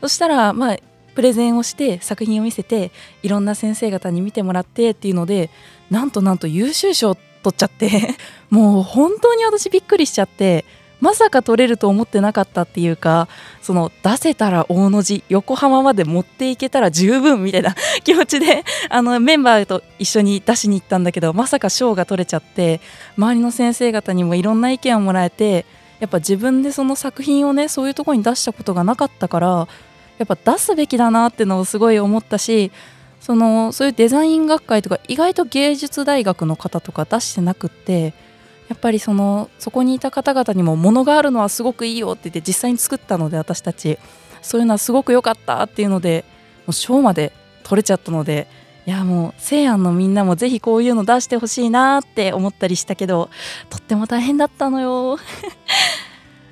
そしたらまあプレゼンをして作品を見せていろんな先生方に見てもらってっていうのでなんとなんと優秀賞取っちゃって もう本当に私びっくりしちゃってまさか取れると思ってなかったっていうかその出せたら大の字横浜まで持っていけたら十分みたいな 気持ちであのメンバーと一緒に出しに行ったんだけどまさか賞が取れちゃって周りの先生方にもいろんな意見をもらえてやっぱ自分でその作品をねそういうとこに出したことがなかったからやっぱ出すべきだなってのをすごい思ったしそのそういうデザイン学会とか意外と芸術大学の方とか出してなくってやっぱりそのそこにいた方々にも物があるのはすごくいいよって言って実際に作ったので私たち。そういうのはすごく良かったっていうのでもう賞まで取れちゃったのでいやもう西安のみんなもぜひこういうの出してほしいなって思ったりしたけどとっても大変だったのよ。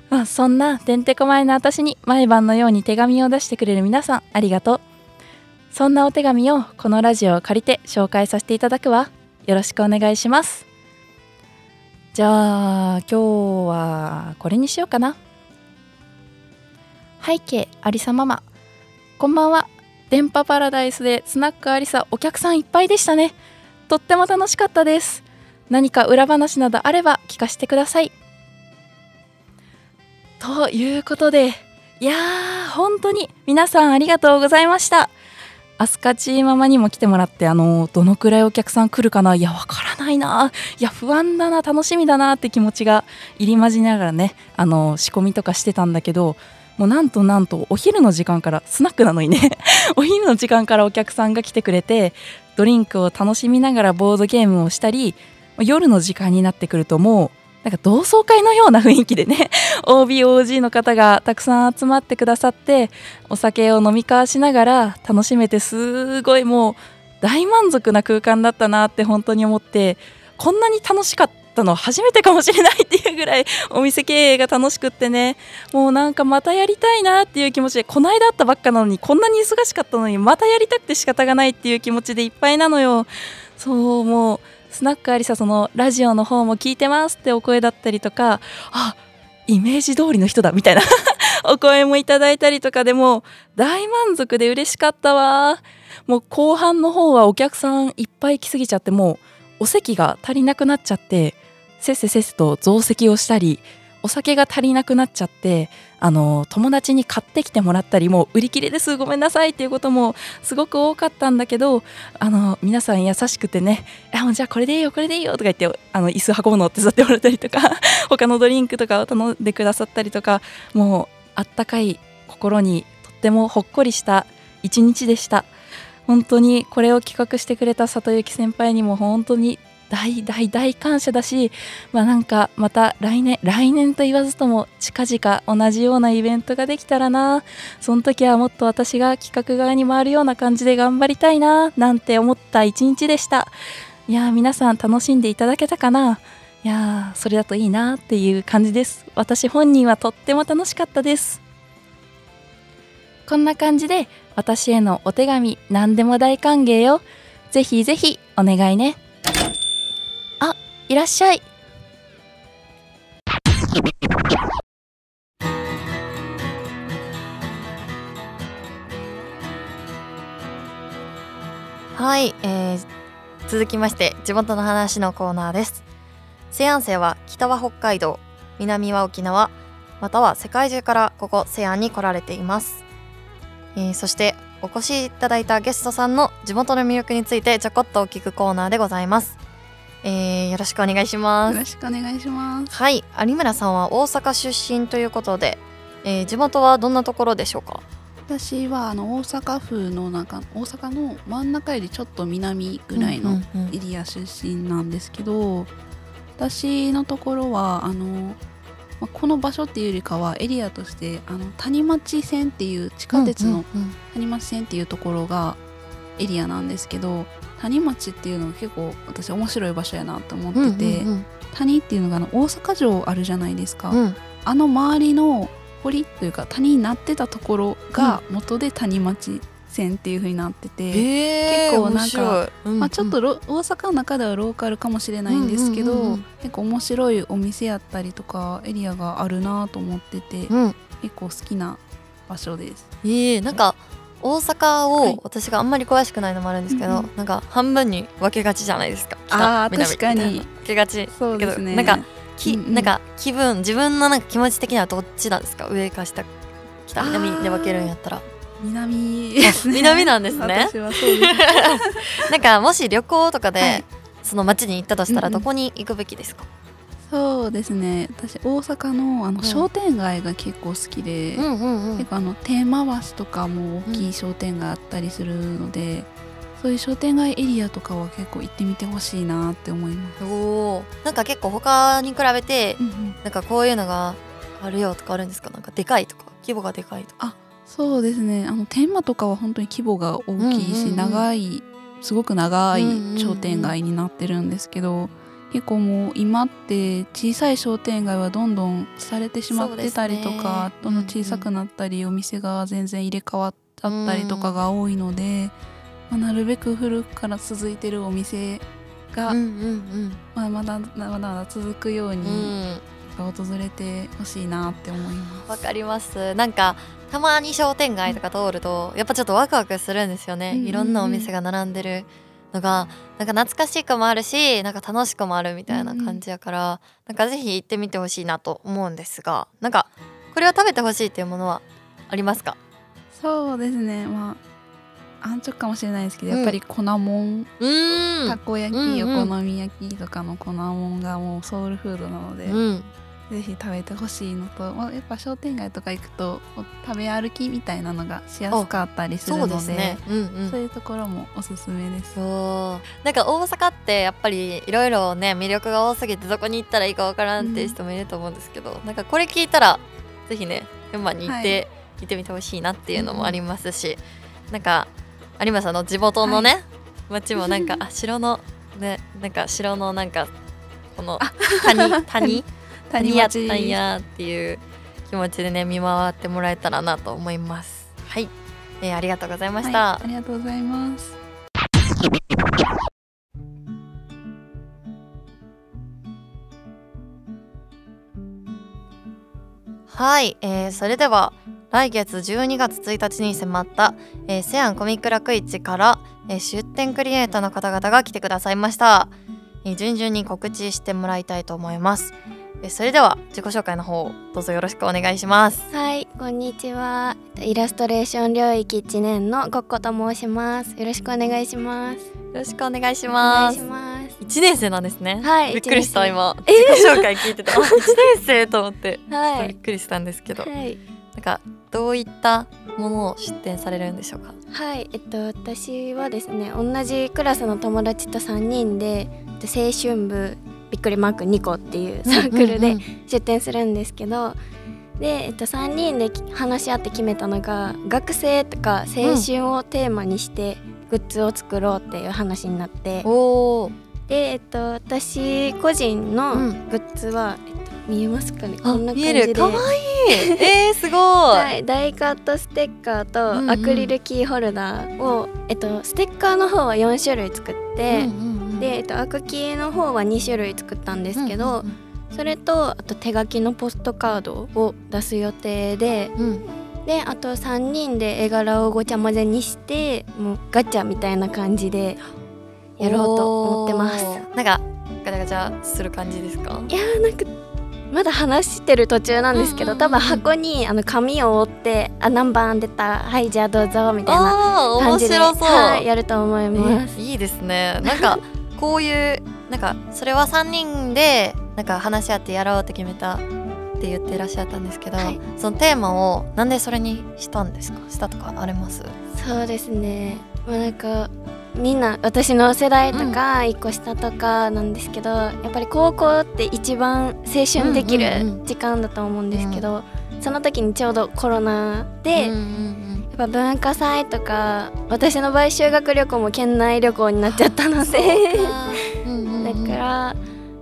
まあそんなてんてこまいな私に毎晩のように手紙を出してくれる皆さんありがとう。そんなお手紙をこのラジオを借りて紹介させていただくわ。よろしくお願いします。じゃあ今日はこれにしようかな。背景ありさママこんばんは。電波パラダイスでスナックありさお客さんいっぱいでしたね。とっても楽しかったです。何か裏話などあれば聞かせてください。ということでいやー本当に皆さんありがとうございました。アスカチママにも来てもらってあのどのくらいお客さん来るかな？いやわからないな。いや不安だな。楽しみだなって気持ちが入り混じりながらねあの仕込みとかしてたんだけどもうなんとなんとお昼の時間からスナックなのにね お昼の時間からお客さんが来てくれてドリンクを楽しみながらボードゲームをしたり夜の時間になってくるともうなんか同窓会のような雰囲気でね OBOG の方がたくさん集まってくださってお酒を飲み交わしながら楽しめてすごいもう大満足な空間だったなって本当に思ってこんなに楽しかったの初めてかもしれないっていうぐらいお店経営が楽しくってねもうなんかまたやりたいなっていう気持ちでこの間会ったばっかなのにこんなに忙しかったのにまたやりたくて仕方がないっていう気持ちでいっぱいなのよ。そうもうスナックありさそのラジオの方も聞いてますってお声だったりとかあイメージ通りの人だみたいな お声もいただいたりとかでも大満足で嬉しかったわ。もう後半の方はお客さんいっぱい来すぎちゃってもうお席が足りなくなっちゃってせっせせっせと増席をしたりお酒が足りなくなっちゃってあの友達に買ってきてもらったりもう売り切れですごめんなさいっていうこともすごく多かったんだけどあの皆さん優しくてねあじゃあこれでいいよこれでいいよとか言ってあの椅子運ぶのを手伝ってもらったりとか 他のドリンクとかを頼んでくださったりとかもうあったかい心にとってもほっこりした一日でした。本当にこれを企画してくれた里幸先輩にも本当に大大大感謝だし、まあ、なんかまた来年来年と言わずとも近々同じようなイベントができたらな。その時はもっと私が企画側に回るような感じで頑張りたいななんて思った一日でした。いや皆さん楽しんでいただけたかな。いやそれだといいなっていう感じです。私本人はとっても楽しかったです。こんな感じで私へのお手紙何でも大歓迎よ。ぜひぜひお願いね。いらっしゃい。はい、えー、続きまして地元の話のコーナーです。西安生は北は北海道南は沖縄または世界中からここ西安に来られています、えー、そしてお越しいただいたゲストさんの地元の魅力についてちょこっとお聞くコーナーでございます。えー、よろしくお願いします。よろしくお願いします。はい有村さんは大阪出身ということで、えー、地元はどんなところでしょうか？私はあの大阪府の中大阪の真ん中よりちょっと南ぐらいのエリア出身なんですけど、うんうんうん、私のところはあの、まあ、この場所っていうよりかはエリアとしてあの谷町線っていう地下鉄の谷町線っていうところがエリアなんですけど谷町っていうのが結構私面白い場所やなと思ってて、うんうんうん、谷っていうのがあの大阪城あるじゃないですか、うん、あの周りの堀というか谷になってたところが元で谷町線っていう風になってて、えー、結構なんか面白い。うんまあ、ちょっとロ大阪の中ではローカルかもしれないんですけど、うんうんうん。うん結構面白いお店やったりとかエリアがあるなと思ってて、うん。結構好きな場所です。ええなんか大阪はい。を私があんまり詳しくないのもあるんですけど、うんうん。なんか半分に分けがちじゃないですか。北南確かに。分けがち。そうですね。なんかき、うんうん。なんか気分自分のなんか気持ち的にはどっちなんですか？上か下北南で分けるんやったら。南。ですね。南なんですね。私はそう。なんかもし旅行とかで、はい。その街に行ったとしたらうんうん。どこに行くべきですか、そうですね。私大阪のあの商店街が結構好きで、んうん結構あの天満橋とかも大きい商店街あったりするので、そういう商店街エリアとかは結構行ってみてほしいなって思います。おー。なんか結構他に比べてうんうん。なんかこういうのがあるよとかあるんですか？なんかでかいとか規模がでかいとか。そうですね。あの天満とかは本当に規模が大きいし、うんうんうん。長いすごく長いうんうんうん。商店街になってるんですけど、結構もう今って小さい商店街はどんどんされてしまってたりとか、ね。どんどん小さくなったり、お店が全然入れ替わっちゃったりとかが多いので、まあ、なるべく古くから続いてるお店が、うんうんまあ、まだまだまだ続くよううん。うにん訪れてほしいなって思います。わかります。なんかたまに商店街とか通るとやっぱちょっとワクワクするんですよね、うんうんうん。いろんなお店が並んでるのがなんか懐かしくもあるしなんか楽しくもあるみたいな感じやから、なんかぜひ行ってみてほしいなと思うんですがなんかこれは食べてほしいっていうものはありますか？そうですね。まあ安直かもしれないですけど、うん。やっぱり粉もん。うーん。たこ焼き、うんうん。お好み焼きとかの粉もんがもうソウルフードなので、うんぜひ食べてほしいのと、まあ、やっぱ商店街とか行くと食べ歩きみたいなのがしやすかったりするそうのでですね。うんうん。そういうところもおすすめです。そうなんか大阪ってやっぱりいろいろね魅力が多すぎてどこに行ったらいいかわからんっていう人もいると思うんですけど、なんかこれ聞いたらぜひね群馬に行って、行ってみてほしいなっていうのもありますし、なんか有馬さんの地元のね、町もなんかあ城のねなんか城のなんかこの 谷谷谷やったんやっていう気持ちでね見回ってもらえたらなと思います。はい、えーありがとうございました。はい、ありがとうございます。はい、えーそれでは来月12月1日に迫った、えーセアンコミック楽市から、えー出展クリエイターの方々が来てくださいました、えー順々に告知してもらいたいと思います、えーそれでは自己紹介の方どうぞよろしくお願いしますはい、こんにちは。イラストレーション領域1年のごっこと申します。よろしくお願いします。よろしくお願いしますします。1年生なんですねはいびっくりした今自己紹介聞いてて、あ1年生と思ってはい。びっくりしたんですけど、はい。なんかどういったものを出展されるんでしょうか？はい、えっと私はですね、同じクラスの友達と3人でえっと青春部びっくりマーク2個っていうサークルで出展するんですけど、で、えっと、3人でき話し合って決めたのが学生とか青春をテーマにしてグッズを作ろうっていう話になって、おおで、えっと、私個人のうん。グッズは、えっと、見えますかね？あこんな感見じでかわいい。えー、すごい、はい、ダイカットステッカーうんうんとアクリルキーホルダーを、えっと、ステッカーの方は4種類作って、うんうんうん。で、えっと、アクキーの方は2種類作ったんですけど、それとあと手書きのポストカードを出す予定でうん。うんであと3人で絵柄をごちゃ混ぜにしてもうガチャみたいな感じでやろうと思ってます。なんかガチャガチャする感じですか？いやーなんかまだ話してる途中なんですけど、多分箱にあの紙を折って「あ何番出たはいじゃあどうぞ」みたいな感じで白そう、はい、やると思います。えいいですね。なんか こういうなんかそれは3人でなんか話し合ってやろうって決めたって言ってらっしゃったんですけど、はい。そのテーマをなんでそれにしたんですか？したとかあります？そうですね。まあなんかみんな私の世代とか一個下とかなんですけど、やっぱり高校って一番青春できうんうんうる時間だと思うんですけど、その時にちょうどコロナで、うんうんやっぱ文化祭とか私の場合修学旅行も県内旅行になっちゃったので。うんうんうん。だから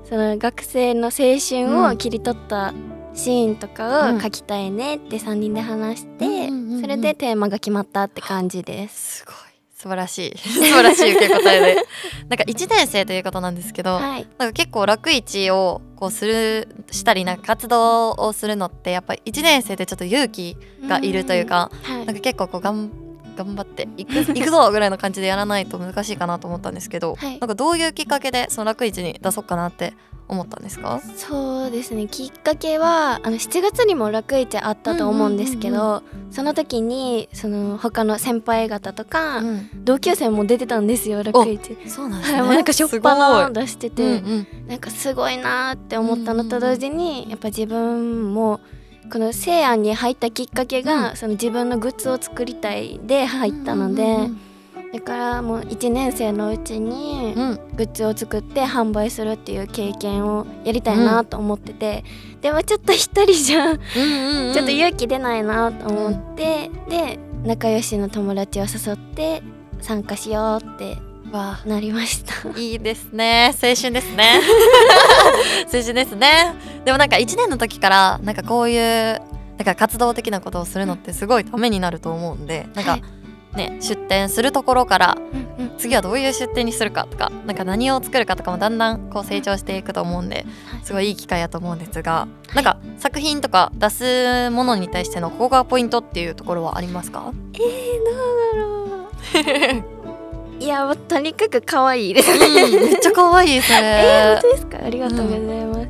その学生の青春を切り取ったシーンとかを書きたいねって3人で話して、うんうんうんうん。それでテーマが決まったって感じです。すごい素晴らしい。素晴らしい受け答えで。なんか1年生ということなんですけど、はい、なんか結構楽市をこうするしたりなんか活動をするのってやっぱり1年生でちょっと勇気がいるというか、うん、はい。なんか結構こうがん頑張っていく いくぞぐらいの感じでやらないと難しいかなと思ったんですけど、はい。なんかどういうきっかけでその楽市に出そうかなって思ったんですか？そうですね。きっかけはあの7月にも楽市あったと思うんですけど、その時にその他の先輩方とか、ん、同級生も出てたんですよ楽市。そうなんですはい、ね。もうなんかしょっぱな出してて、うんうん。なんかすごいなーって思ったのと同時に、やっぱ自分もこの西安に入ったきっかけが、その自分のグッズを作りたいで入ったので、うんだからもう1年生のうちにうん。うんグッズを作って販売するっていう経験をやりたいなと思ってて、でもちょっと一人じゃうんうんうん。ちょっと勇気出ないなと思って、で仲良しの友達を誘って参加しようってわなりました。あいいですね。青春ですね。青春ですね。でもなんか1年の時からなんかこういうなんか活動的なことをするのってすごいためになると思うんでなんかはいね出店するところからうんうん。次はどういう出店にするかとかなんか何を作るかとかもだんだんこう成長していくと思うんではい。すごいいい機会やと思うんですがなんか作品とか出すものに対してのここがポイントっていうところはありますか？えー、どうだろう。いやとにかく可愛いです。ね。めっちゃ可愛いそれ、えー、本当ですか？ありがとうございます。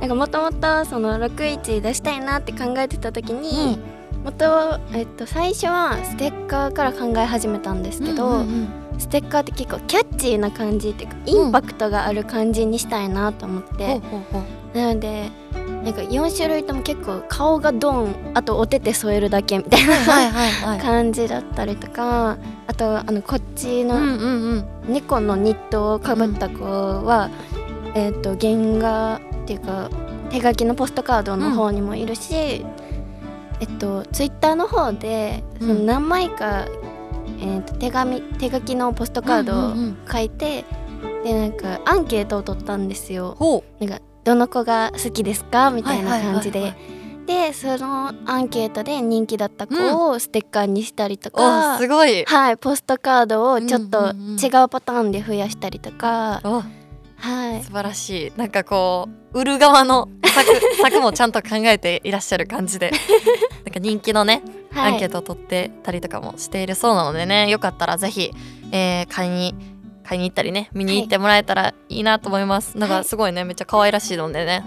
なんかもともとその61出したいなって考えてた時に、元えっと最初はステッカーから考え始めたんですけど、うんうんうん。ステッカーって結構キャッチーな感じっていうかインパクトがある感じにしたいなと思って、ほうほうほう。なのでなんか4種類とも結構顔がドンあとお手手添えるだけみたいなはい 感じだったりとかあとあのこっちのうんうんうん。猫のニットをかぶった子は、えっ、と原画っていうか手書きのポストカードの方にもいるし、えっとツイッターの方でそのうん。何枚か、えっと手紙手書きのポストカードをうんうんうん。書いて、でなんかアンケートを取ったんですよ。ほなんかどの子が好きですか？みたいな感じで。でそのアンケートで人気だった子をステッカーにしたりとうか、おすごい。はい、ポストカードをちょっとうんうんうん。違うパターンで増やしたりとか、おはい、素晴らしい。なんかこう売る側の作作 もちゃんと考えていらっしゃる感じで。なんか人気のねはい、アンケートを取ってたりとかもしているそうなのでね。よかったらぜひ、えー買いに買いに行ったりね見に行ってもらえたらいいなと思います、なんかすごいねめっちゃ可愛らしいのでね。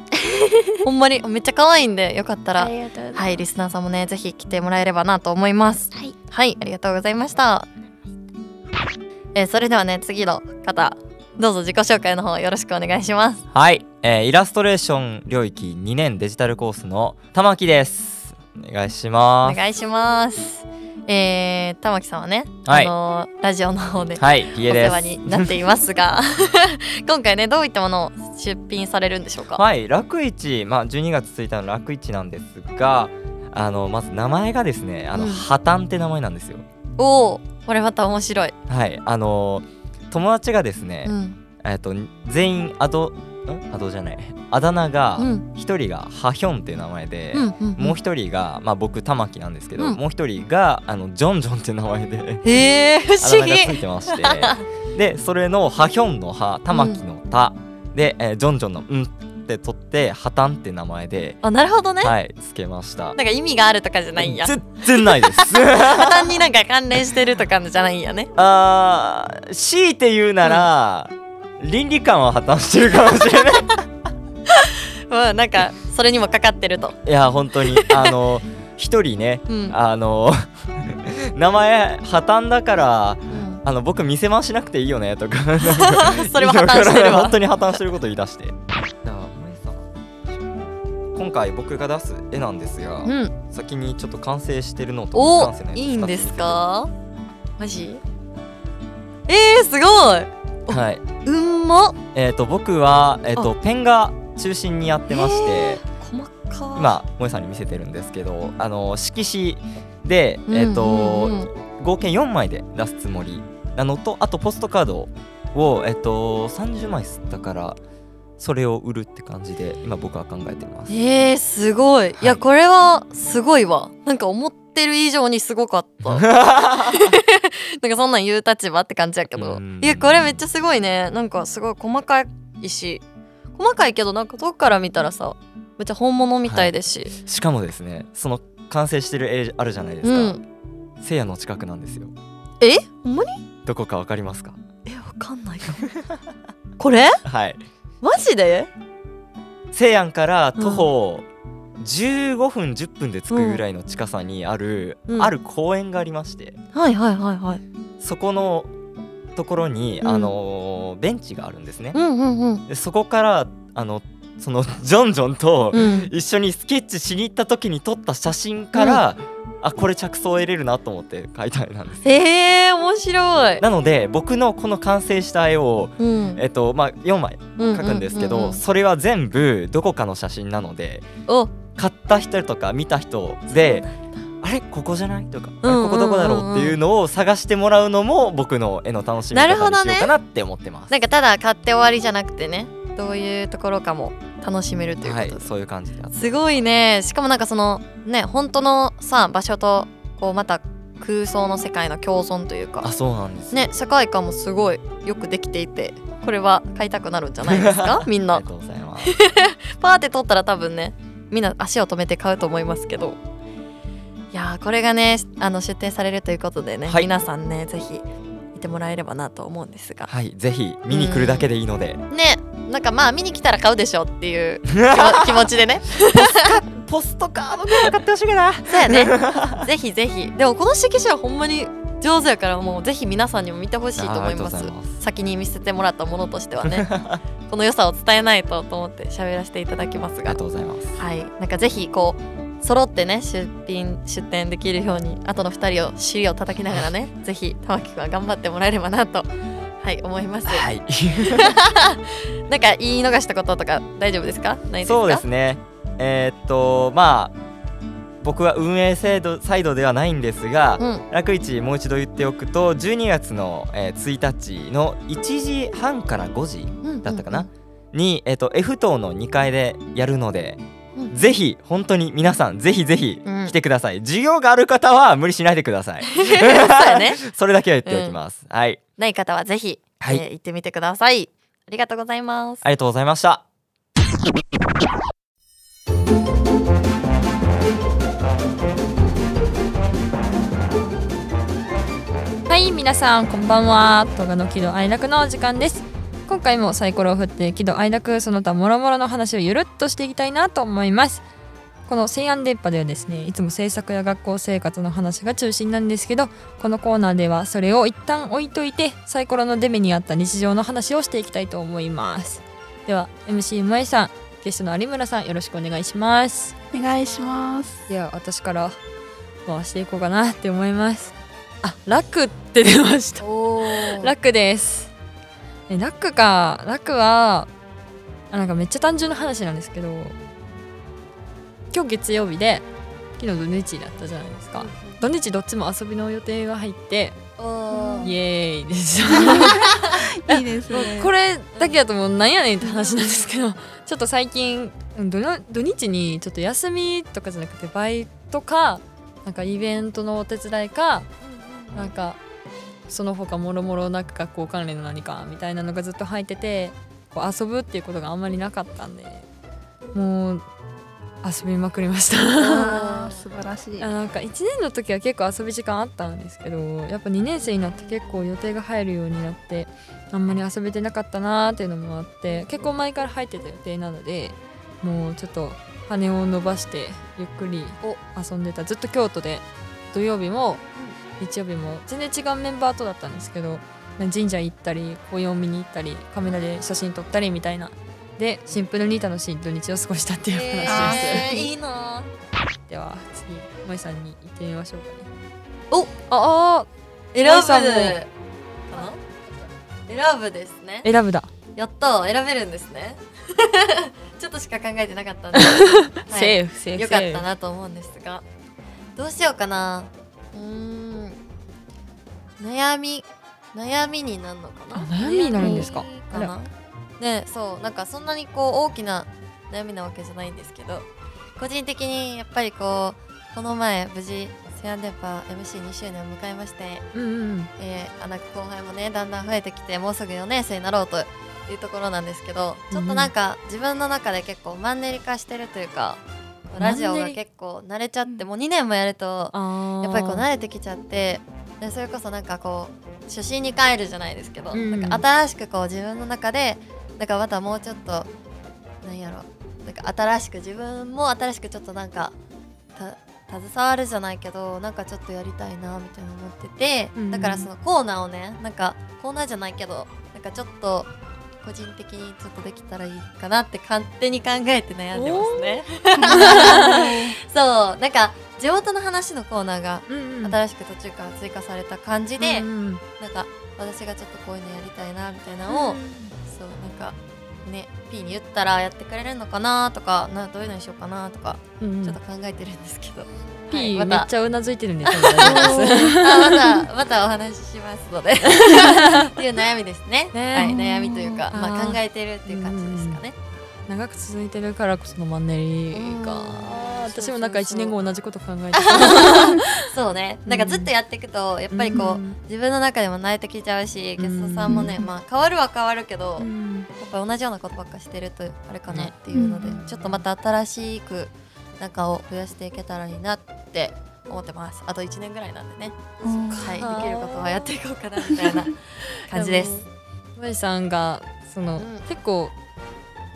ほんまにめっちゃ可愛いんでよかったら。はいリスナーさんもねぜひ来てもらえればなと思います。はい、はいありがとうございました、えーそれではね次の方どうぞ自己紹介の方よろしくお願いします。はい、えーイラストレーション領域2年デジタルコースの玉木です。お願いしおます。願いします。えー、玉木さんはね、はい。あのーラジオの方ではいお世話になっていますが 今回ねどういったものを出品されるんでしょうか？はい楽市まあ12月1日の楽市なんですがあのまず名前がですねあの、うん。破綻って名前なんですよ。おおこれまた面白い、はいあの友達がですね、うん。えっと全員アドん？アドじゃない。あだ名がうん。一人がハヒョンっていう名前で、もう一人がまあ僕玉木なんですけど、うん。もう一人があのジョンジョンっていう名前でへえ不あだ思議名がついてまして。でそれのハヒョンのハ玉木のタ、で、えージョンジョンのんって取ってハタンって名前であなるほどね、はいつけました。なんか意味があるとかじゃないんや。全然ないです。単になんか関連してるとかじゃないんやね。あー強いて言うなら、倫理観は破綻してるかもしれない。うんなんかそれにもかかってると、いや本当に。あの 一人ねうん。あの名前破綻だからうん。あの僕見せ回しなくていいよねとか。それは破綻してるわ。本当に破綻してること言い出して今回僕が出す絵なんですが、うん。先にちょっと完成してるのとおい。いんです二か？マジ？えー、すごい。つはい。うんまえっ、と僕はえっ、とペンが中心にやってまして細か。今萌さんに見せてるんですけどあの色紙でうんえっ、と、うんうん。合計4枚で出すつもりなのとあとポストカードをえっ、と30枚吸ったからそれを売るって感じで今僕は考えてます。えー、すごい、い、やこれはすごいわ。なんか思ってる以上にすごかった。なんかそんなん言う立場って感じやけど。いやこれめっちゃすごいね。なんかすごい細かいし。細かいけどなんか遠くから見たらさめっちゃ本物みたいですし、はい、しかもですねその完成してる絵あるじゃないですか、うん、せいやの近くなんですよ。え？ほんまに？どこかわかりますか？えわかんない。かこれ？はいマジで？西安から徒歩15分10分で着くぐらいの近さにある、うん、ある公園がありまして、はいはいはいはい。そこのところに、うん、あのベンチがあるんですね、うんうんうん、でそこからあのそのジョンジョンと一緒にスケッチしに行った時に撮った写真から、うんあこれ着想を得れるなと思って描いた絵なんですえー、面白い。なので僕のこの完成した絵を、うん、えっとまあ、4枚描くんですけど、それは全部どこかの写真なので買った人とか見た人であれ？ここじゃない？とか、あれ？ここどこだろう？っていうのを探してもらうのも僕の絵の楽しみ方にしようかなって思ってます。な、ね,、んかただ買って終わりじゃなくてねどういうところかも楽しめるということ、はい、そういう感じですごいね。しかもなんかそのね本当のさ場所とこうまた空想の世界の共存というか。あそうなんです。ね世界観もすごいよくできていて。これは買いたくなるんじゃないですか？みんな。ありがとうございます。パーって撮ったら多分ねみんな足を止めて買うと思いますけど。いやこれがねあの出展されるということでね、はい、皆さんねぜひ見てもらえればなと思うんですが。はいぜひ見に来るだけでいいので、ねなんかまあ見に来たら買うでしょっていう 気持ちでね。ポストカード買ってほしいかな。そうやね。ぜひぜひ。でもこの色紙はほんまに上手やからもうぜひ皆さんにも見てほしいと思います。先に見せてもらったものとしてはね。この良さを伝えないとと思って喋らせていただきますが。ありがとうございます。はい。なんかぜひこう揃ってね出品出店できるようにあとの2人を尻を叩きながらねぜひ玉木くんは頑張ってもらえればなとはい思います。はい。なんか言い逃したこととか大丈夫ですか？ないですか？そうですね。えー、っとまあ僕は運営制度サイドではないんですが、うん、楽市もう一度言っておくと12月の、えー、1日の1時半から5時だったかな、うんうんうん、に、えーと、F 棟の2階でやるので、うん、ぜひ本当に皆さんぜひぜひ来てください、うん、授業がある方は無理しないでください。そうね、それだけは言っておきます、はい。ない方はぜひ、はい、えー、行ってみてください。ありがとうございます。ありがとうございました。はい皆さんこんばんは。動画の喜怒哀楽のお時間です今回もサイコロを振って喜怒哀楽その他もろもろの話をゆるっとしていきたいなと思います。この西安電波ではですねいつも制作や学校生活の話が中心なんですけどこのコーナーではそれを一旦置いといてサイコロのデメにあった日常の話をしていきたいと思います。では MC 萌さんゲストの有村さんよろしくお願いします。お願いしますでは私から回していこうかなって思いますあ楽って出ました楽です。楽か。楽はなんかめっちゃ単純な話なんですけど今日月曜日で昨日土日だったじゃないですか。土日どっちも遊びの予定が入ってイエーイでした いいですね。これだけだともうなんやねんって話なんですけどちょっと最近土日にちょっと休みとかじゃなくてバイトかなんかイベントのお手伝いかなんかその他もろもろなんか学校関連の何かみたいなのがずっと入っててこう遊ぶっていうことがあんまりなかったんでもう遊びまくりました。素晴らしい。なんか1年の時は結構遊び時間あったんですけどやっぱ2年生になって結構予定が入るようになってあんまり遊べてなかったなーっていうのもあって結構前から入ってた予定なのでもうちょっと羽を伸ばしてゆっくり遊んでた。ずっと京都で土曜日も日曜日も。全然違うメンバーとだったんですけど神社行ったり紅葉見に行ったりカメラで写真撮ったりみたいな。でシンプルに楽しい土日を過ごしたっていう話です、えー、いいな。では次萌さんに行ってみましょうかね。おああ選ぶ。かな選ぶですね。選ぶだ。やった選べるんですね。ちょっとしか考えてなかったんで、はい、セーフセーフよかったなと思うんですが。どうしようかな。うん悩み悩みになるのかな？悩みになるんですか？かな？ねそうなんかそんなにこう大きな悩みなわけじゃないんですけど個人的にやっぱりこうこの前無事セアン電波 MC2 周年を迎えまして、うんうんえー、あなんか後輩もねだんだん増えてきてもうすぐ4年生になろうというところなんですけどちょっとなんか自分の中で結構マンネリ化してるというかラジオが結構慣れちゃってもう2年もやるとあやっぱりこう慣れてきちゃってでそれこそなんかこう初心に帰るじゃないですけど、うん。なんか新しくこう自分の中でなんかまたもうちょっとなんやろなんか新しく自分も新しくちょっとなんかた携わるじゃないけどなんかちょっとやりたいなみたいな思ってて、うん。だからそのコーナーをねなんかコーナーじゃないけどなんかちょっと個人的にちょっとできたらいいかなって勝手に考えて悩んでますね。そう。なんか地元の話のコーナーがうんうん。新しく途中から追加された感じで、うんうん。なんか私がちょっとこういうのやりたいなみたいなのを、そうなんかね P に言ったらやってくれるのかなとかなどういうのにしようかなとかうんうん。ちょっと考えてるんですけど、P はいまた。めっちゃうなずいてるんで大丈夫です。あまたまたお話ししますので。っていう悩みですね。ね。はい、悩みというかまあ、考えてるっていう感じですかね。長く続いてるからこそのマンネリかうん。私もなんか1そうそうそう。年後同じこと考えて そうね。なんかずっとやっていくとやっぱりこう、自分の中でも慣れてきちゃうしゲストさんもね、まあ変わるは変わるけど、うん。やっぱ同じようなことばっかしてるとあれかなっていうので、ちょっとまた新しく中を増やしていけたらいいなって思ってます。あと1年ぐらいなんでね、はい、できることはやっていこうかなみたいな感じです。まりさんがその、うん。結構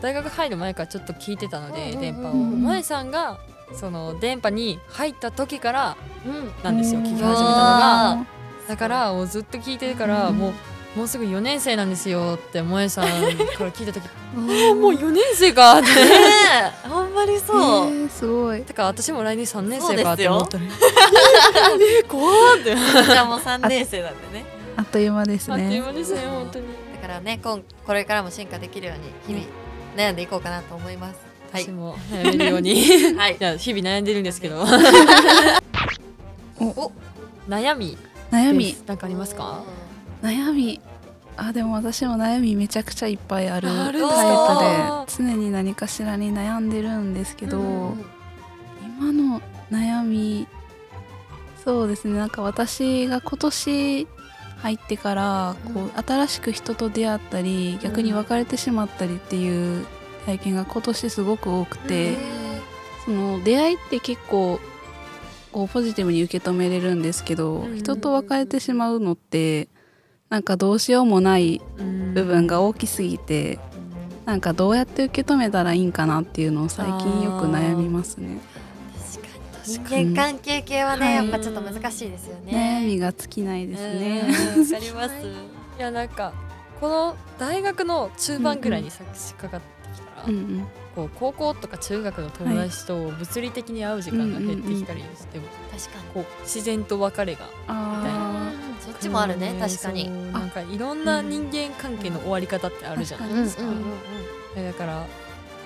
大学入る前からちょっと聞いてたので、電波を。まりさんがその電波に入った時からうんなんですよ。うん聞き始めたのが。あだからもうずっと聞いてるから、もうもうすぐ4年生なんですよって萌えさんから聞いた時 ああもう4年生かって。ねえあんまりそう、えー、すごい。てか私も来年3年生かって思ったら ええ怖ーってじゃあもう3年生なんでね。あっという間ですあっというね間ですね本当に。だからね今これからも進化できるように日々悩んでいこうかなと思います。はい。私も悩めるように。はい。いや日々悩んでるんですけど。お悩み悩み。なんかありますか？悩み。あでも私も悩みめちゃくちゃいっぱいあるタイプで常に何かしらに悩んでるんですけど、うん今の悩みそうですね。なんか私が今年入ってからこう新しく人と出会ったり逆に別れてしまったりっていう体験が今年すごく多くて、その出会いって結構こうポジティブに受け止めれるんですけど、うん。人と別れてしまうのってなんかどうしようもない部分が大きすぎて、なんかどうやって受け止めたらいいんかなっていうのを最近よく悩みますね。人間関係系はね、はいやっぱちょっと難しいですよね。悩みが尽きないですね。うんわかります。いやなんかこの大学の中盤ぐらいに差し掛かってきたら、うんうんこう高校とか中学の友達と物理的に会う時間が減ってきたりしても、確かに。こう自然と別れがあそっちもあるね、うん。確かに。なんかいろんな人間関係の終わり方ってあるじゃないですか,、だから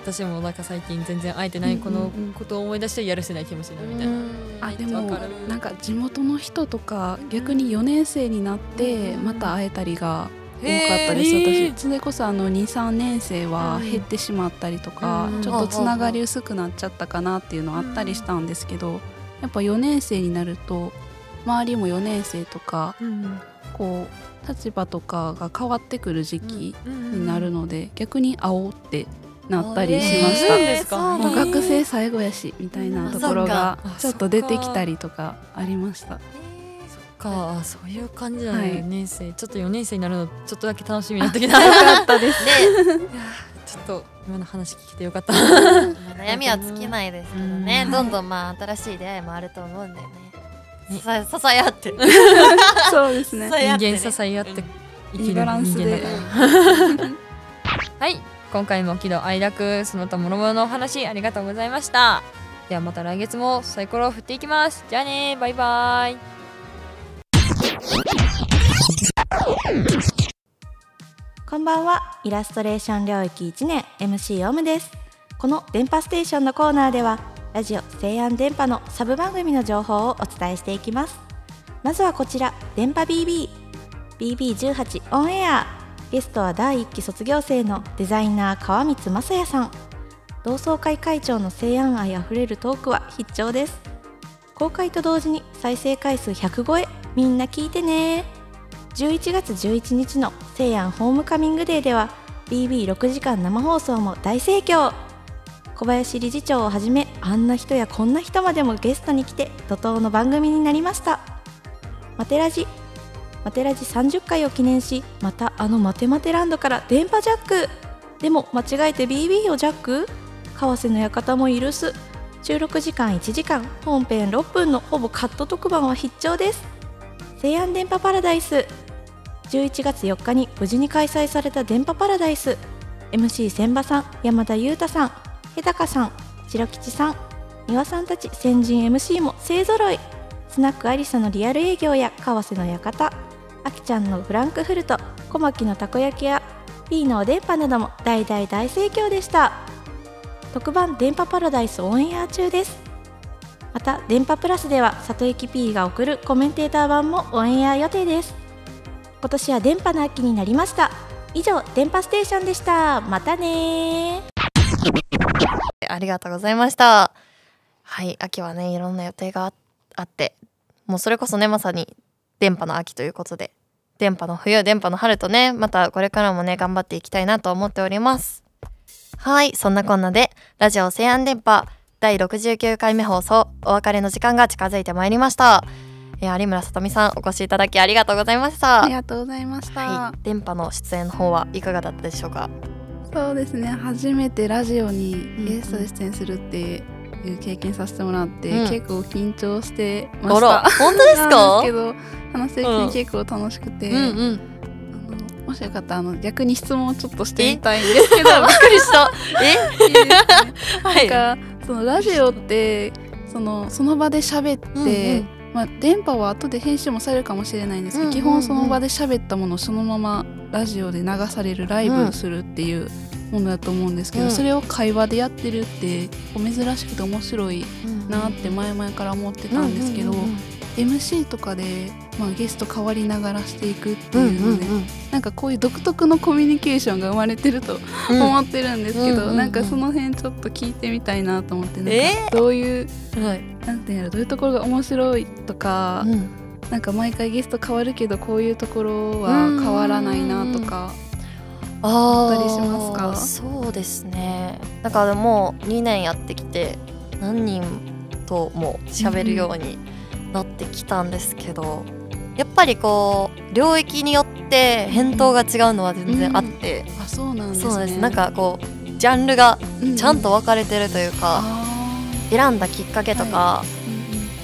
私もなんか最近全然会えてないこのことを思い出してやるせない気持ちになるみたいな、ーあでもなんか地元の人とか逆に4年生になってまた会えたりが多かったです、私それこそあの23年生はうん。減ってしまったりとか、うんちょっとつながり薄くなっちゃったかなっていうのはあったりしたんですけど、やっぱ4年生になると周りも4年生とかうんこう立場とかが変わってくる時期うんになるので、逆に会おうってなったりしました。えーですか。そうもう学生最後やしみたいなところがちょっと出てきたりとかありました。か。そういう感じだね、はい。4年生。ちょっと4年生になるのちょっとだけ楽しみになってきた。よかったです。ね、ちょっと今の話聞けてよかった。ま あ悩みは尽きないですけどね、うん。どんどんまあ新しい出会いもあると思うんだよね。ねさ支え合って。そうですね。人間支え合って生きるいいバランスで。人間だから。はい。今回も喜怒哀楽その他諸々のお話ありがとうございました。ではまた来月もサイコロを振っていきます。じゃあね。バイバイ。こんばんは。イラストレーション領域1年 MC オムです。この電波ステーションのコーナーではラジオ西安電波のサブ番組の情報をお伝えしていきます。まずはこちら電波 BB BB18 オンエア。ゲストは第1期卒業生のデザイナー川光雅也さん。同窓会会長の西安愛あふれるトークは必聴です。公開と同時に再生回数100超え。みんな聞いてね。11月11日の西安ホームカミングデーでは BB6 時間生放送も大盛況。小林理事長をはじめあんな人やこんな人までもゲストに来て怒涛の番組になりました。マテラジ。マテラジ30回を記念しまたあのマテマテランドから電波ジャック。でも間違えて BB をジャック？為替の館も許す。収録時間1時間本編6分のほぼカット特番は必聴です。西安電波パラダイス。11月4日に無事に開催された電波パラダイス。MC 千葉さん山田裕太さん。日高さん白吉さん丹羽さんたち先人 MC も勢ぞろい。スナックアリサのリアル営業や為替の館。あきちゃんのフランクフルト小牧のたこ焼きや P のおでんぱなども大大大盛況でした。特番電波パラダイスオンエア中です。また電波プラスでは里駅 P が送るコメンテーター版もオンエア予定です。今年は電波の秋になりました。以上電波ステーションでした。またねありがとうございました。はい秋はねいろんな予定があってもうそれこそねまさに電波の秋ということで電波の冬電波の春とねまたこれからもね頑張っていきたいなと思っております。はいそんなこんなでラジオ西安電波第69回目放送お別れの時間が近づいてまいりました。えー、有村さとみさんお越しいただきありがとうございました。ありがとうございました、はい、電波の出演の方はいかがだったでしょうか？そうですね。初めてラジオにゲストで出演するっていう経験させてもらって、うん、結構緊張してました。本当ですか？けど話してるうち結構楽しくて、うんうん。うんもしよかったらあの逆に質問をちょっとしてみたいんですけど。びっくりした。え？なんかそのラジオってそのその場で喋って、うんうん。まあ、電波は後で編集もされるかもしれないんですけど、うんうんうん、基本その場で喋ったものをそのままラジオで流されるライブするっていうものだと思うんですけど、うん、それを会話でやってるって珍しくて面白いなって前々から思ってたんですけど、MC とかで、まあ、ゲスト変わりながらしていくっていうので、なんかこういう独特のコミュニケーションが生まれてると思ってるんですけど、なんかその辺ちょっと聞いてみたいなと思ってなんかどういう、えー、はい、なんていうのどういうところが面白いとか、うん、なんか毎回ゲスト変わるけどこういうところは変わらないなとか。あったりしますか？そうですね。だからもう2年やってきて何人とも喋るようになってきたんですけど、やっぱりこう領域によって返答が違うのは全然あって、うん、あそうなんです、ね、そうです。なんかこうジャンルがちゃんと分かれてるというか、うん、選んだきっかけとか、はい、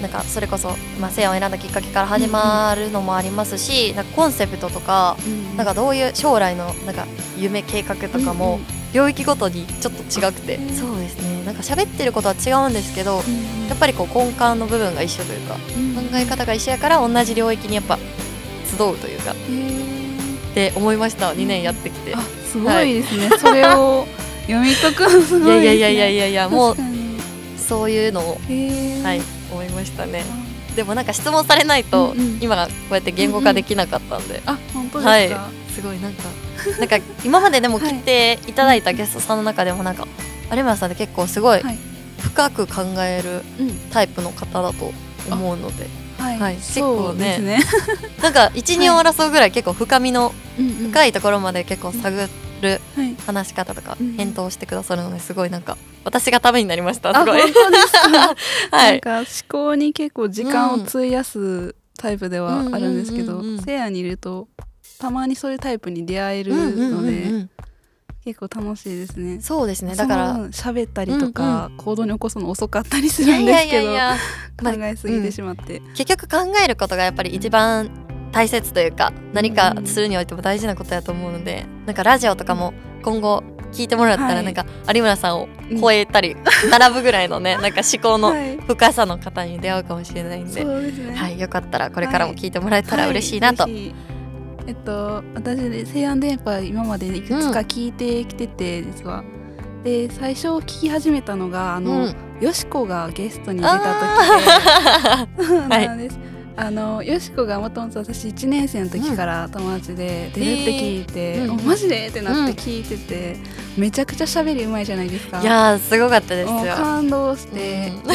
なんかそれこそ、まあ、性を選んだきっかけから始まるのもありますし、うん、なんかコンセプトとか、なんかどういう将来のなんか夢計画とかも、領域ごとにちょっと違くて、そうですね。なんか喋ってることは違うんですけど、やっぱりこう根幹の部分が一緒というか、考え方が一緒やから同じ領域にやっぱ集うというかって思いました2年やってきて。すごいですね、はい、それを読み解くのすごい、ね、いやいやいやいやいやもうそういうのを。はい思いましたね。でもなんか質問されないと、今こうやって言語化できなかったんで、あ本当ですか、はい、すごいなんか。なんか今まででも 来ていただいたゲストさんの中でもなんか有村さんって結構すごい深く考えるタイプの方だと思うので、はい、はい、結構ね。ね。なんか一二を争うぐらい結構深みの深いところまで結構探る話し方とか返答してくださるのですごいなんか私がためになりました。すごい。はい、なんか思考に結構時間を費やすタイプではあるんですけど、せいやにいるとたまにそういうタイプに出会えるので、結構楽しいですね。そうですね。だから喋ったりとか、行動に起こすの遅かったりするんですけど考えすぎてしまって、結局考えることがやっぱり一番大切というか何かするにおいても大事なことやと思うのでなんかラジオとかも今後聞いてもらったらなんか有村さんを超えたり並ぶぐらいのね なんか思考の深さの方に出会うかもしれないんで、はい、よかったらこれからも聞いてもらえたら嬉しいなと。えっと私で西安電波今までいくつか聞いてきてて、うん、実は。で最初聞き始めたのがあの、うん、よしこがゲストに出た時で、そうなんです。あのよしこがもともと私1年生の時から友達で出るって聞いて、えー、マジで？ってなって聞いてて、うん、めちゃくちゃ喋りうまいじゃないですか。いやすごかったですよ。感動して、うん、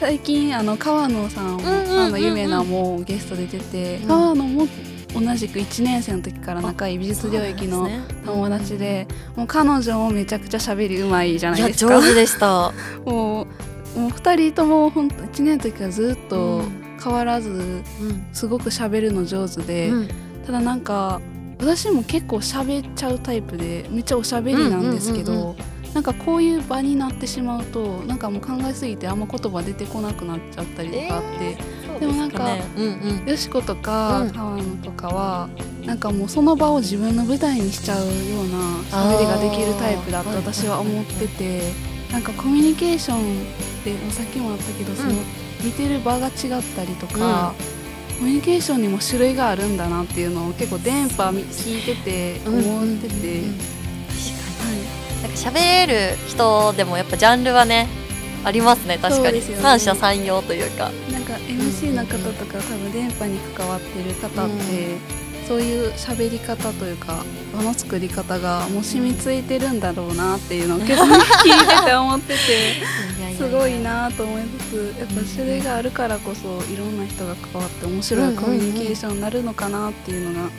最近あの川野さん、あの有名なもうゲストで出て、うん、川野も同じく1年生の時から仲いい美術領域の友達で、ね、もう彼女もめちゃくちゃ喋りうまいじゃないですか。上手でした。もうもう2人とも本当1年の時からずっと変わらず、すごく喋るの上手で、うん、ただなんか私も結構喋っちゃうタイプでめっちゃおしゃべりなんですけど、なんかこういう場になってしまうとなんかもう考えすぎてあんま言葉出てこなくなっちゃったりとかあって、えー、でもなんか、うんうん、よしことか川野とかは、なんかもうその場を自分の舞台にしちゃうような喋りができるタイプだと私は思ってて、なんかコミュニケーションってさっきもあったけど、その見てる場が違ったりとか、コミュニケーションにも種類があるんだなっていうのを結構電波聞いてて思ってて、なんか喋れる人でもやっぱジャンルはねありますね確かに、ね、三者三様というか。なんか MC の方とか、多分電波に関わってる方って、うん、そういう喋り方というか場の作り方がもう染みついてるんだろうなっていうのを結構聞いてて思ってて すごいなと思いつつやっぱ種類があるからこそいろんな人が関わって面白いコミュニケーションになるのかなっていうのが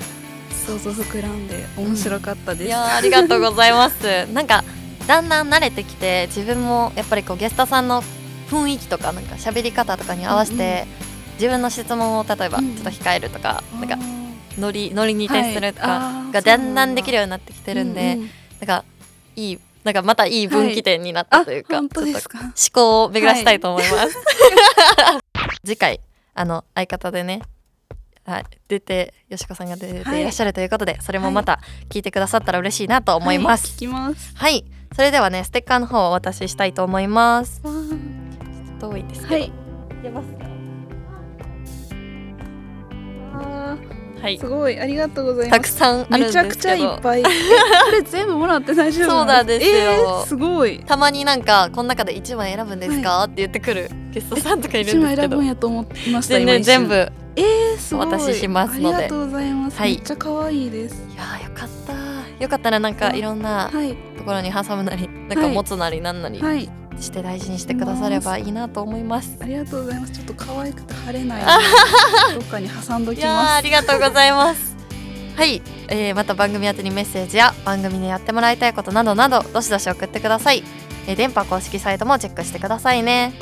想像膨らんで面白かったです、うん、いやありがとうございます。なんかだんだん慣れてきて自分もやっぱりこうゲストさんの雰囲気とかなんか喋り方とかに合わせて、うんうん、自分の質問を例えばちょっと控えるとか、うん、なんかノリノリに徹するとかがだんだんできるようになってきてるんで、なんかいいなんかまたいい分岐点になったというか、はい、ちょっと思考を巡らしたいと思います、はい、次回あの相方でねはい、出てよしこさんが出ていらっしゃるということで、はい、それもまた聞いてくださったら嬉しいなと思います。ます。はい、それではねステッカーの方をお渡ししたいと思います。遠いですけど。はい。出ますか。はい、すごいありがとうございます。たくさんめちゃくちゃいっぱい。これ全部もらって大丈夫？そうなんですよ、えー、すごい。たまになんかこの中で一枚選ぶんですか、はい、って言ってくるゲストさんとかいるんですけど。一枚選ぶんやと思ってました。全然全部。えー、すごい。お渡ししますので。ありがとうございます、はい、めっちゃ可愛いです。いやよかった。よかったらなんかい。ろんなところに挟むなり、なんか持つなりなんなり、はい、して大事にしてくださればいいなと思います。ありがとうございます。ちょっと可愛くて晴れないどっかに挟んどきます。ありがとうございます。はい、えー、また番組宛にメッセージや番組でやってもらいたいことなどなどどしどし送ってください、えー、電波公式サイトもチェックしてくださいね、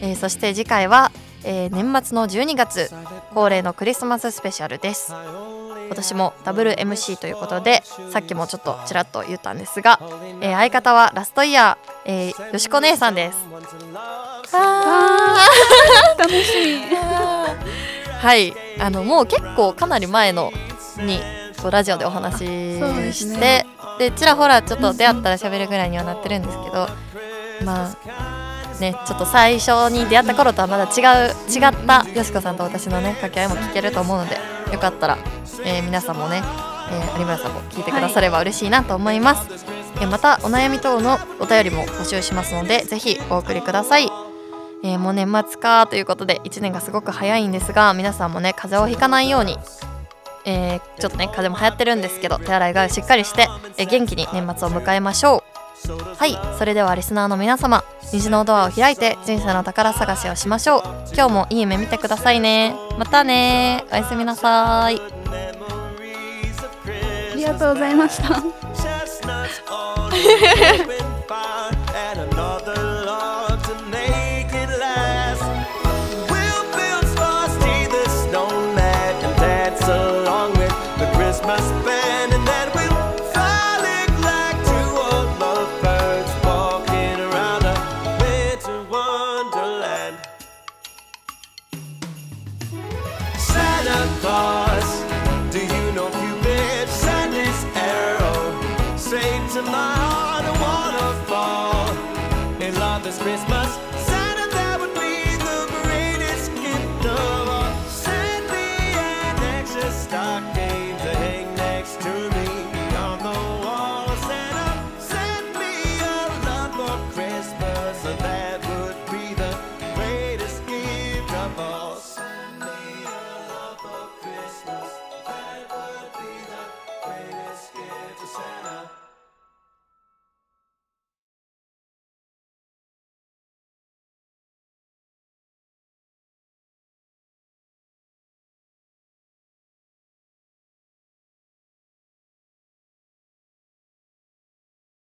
えー、そして次回はえー、年末の12月恒例のクリスマススペシャルです今年もダブル MC ということでさっきもちょっとちらっと言ったんですが、えー、相方はラストイヤー、えー、よしこ姉さんです。楽しみはい。あのもう結構かなり前のにこうラジオでお話しして、で、ね、ちらほらちょっと出会ったら喋るぐらいにはなってるんですけどまあねちょっと最初に出会った頃とはまだ違う違ったよしこさんと私のね掛け合いも聞けると思うのでよかったら、えー、皆さんもね、え、有村さんも聞いてくだされば嬉しいなと思います、はい、えまたお悩み等のお便りも募集しますのでぜひお送りください。え、もう年末かということで1年がすごく早いんですが皆さんもね風邪をひかないようにえ、ちょっとね風邪も流行ってるんですけど手洗いがしっかりして、え、元気に年末を迎えましょう。はいそれではリスナーの皆様虹のドアを開いて人生の宝探しをしましょう。今日もいい夢見てくださいね。またね。おやすみなさい。ありがとうございました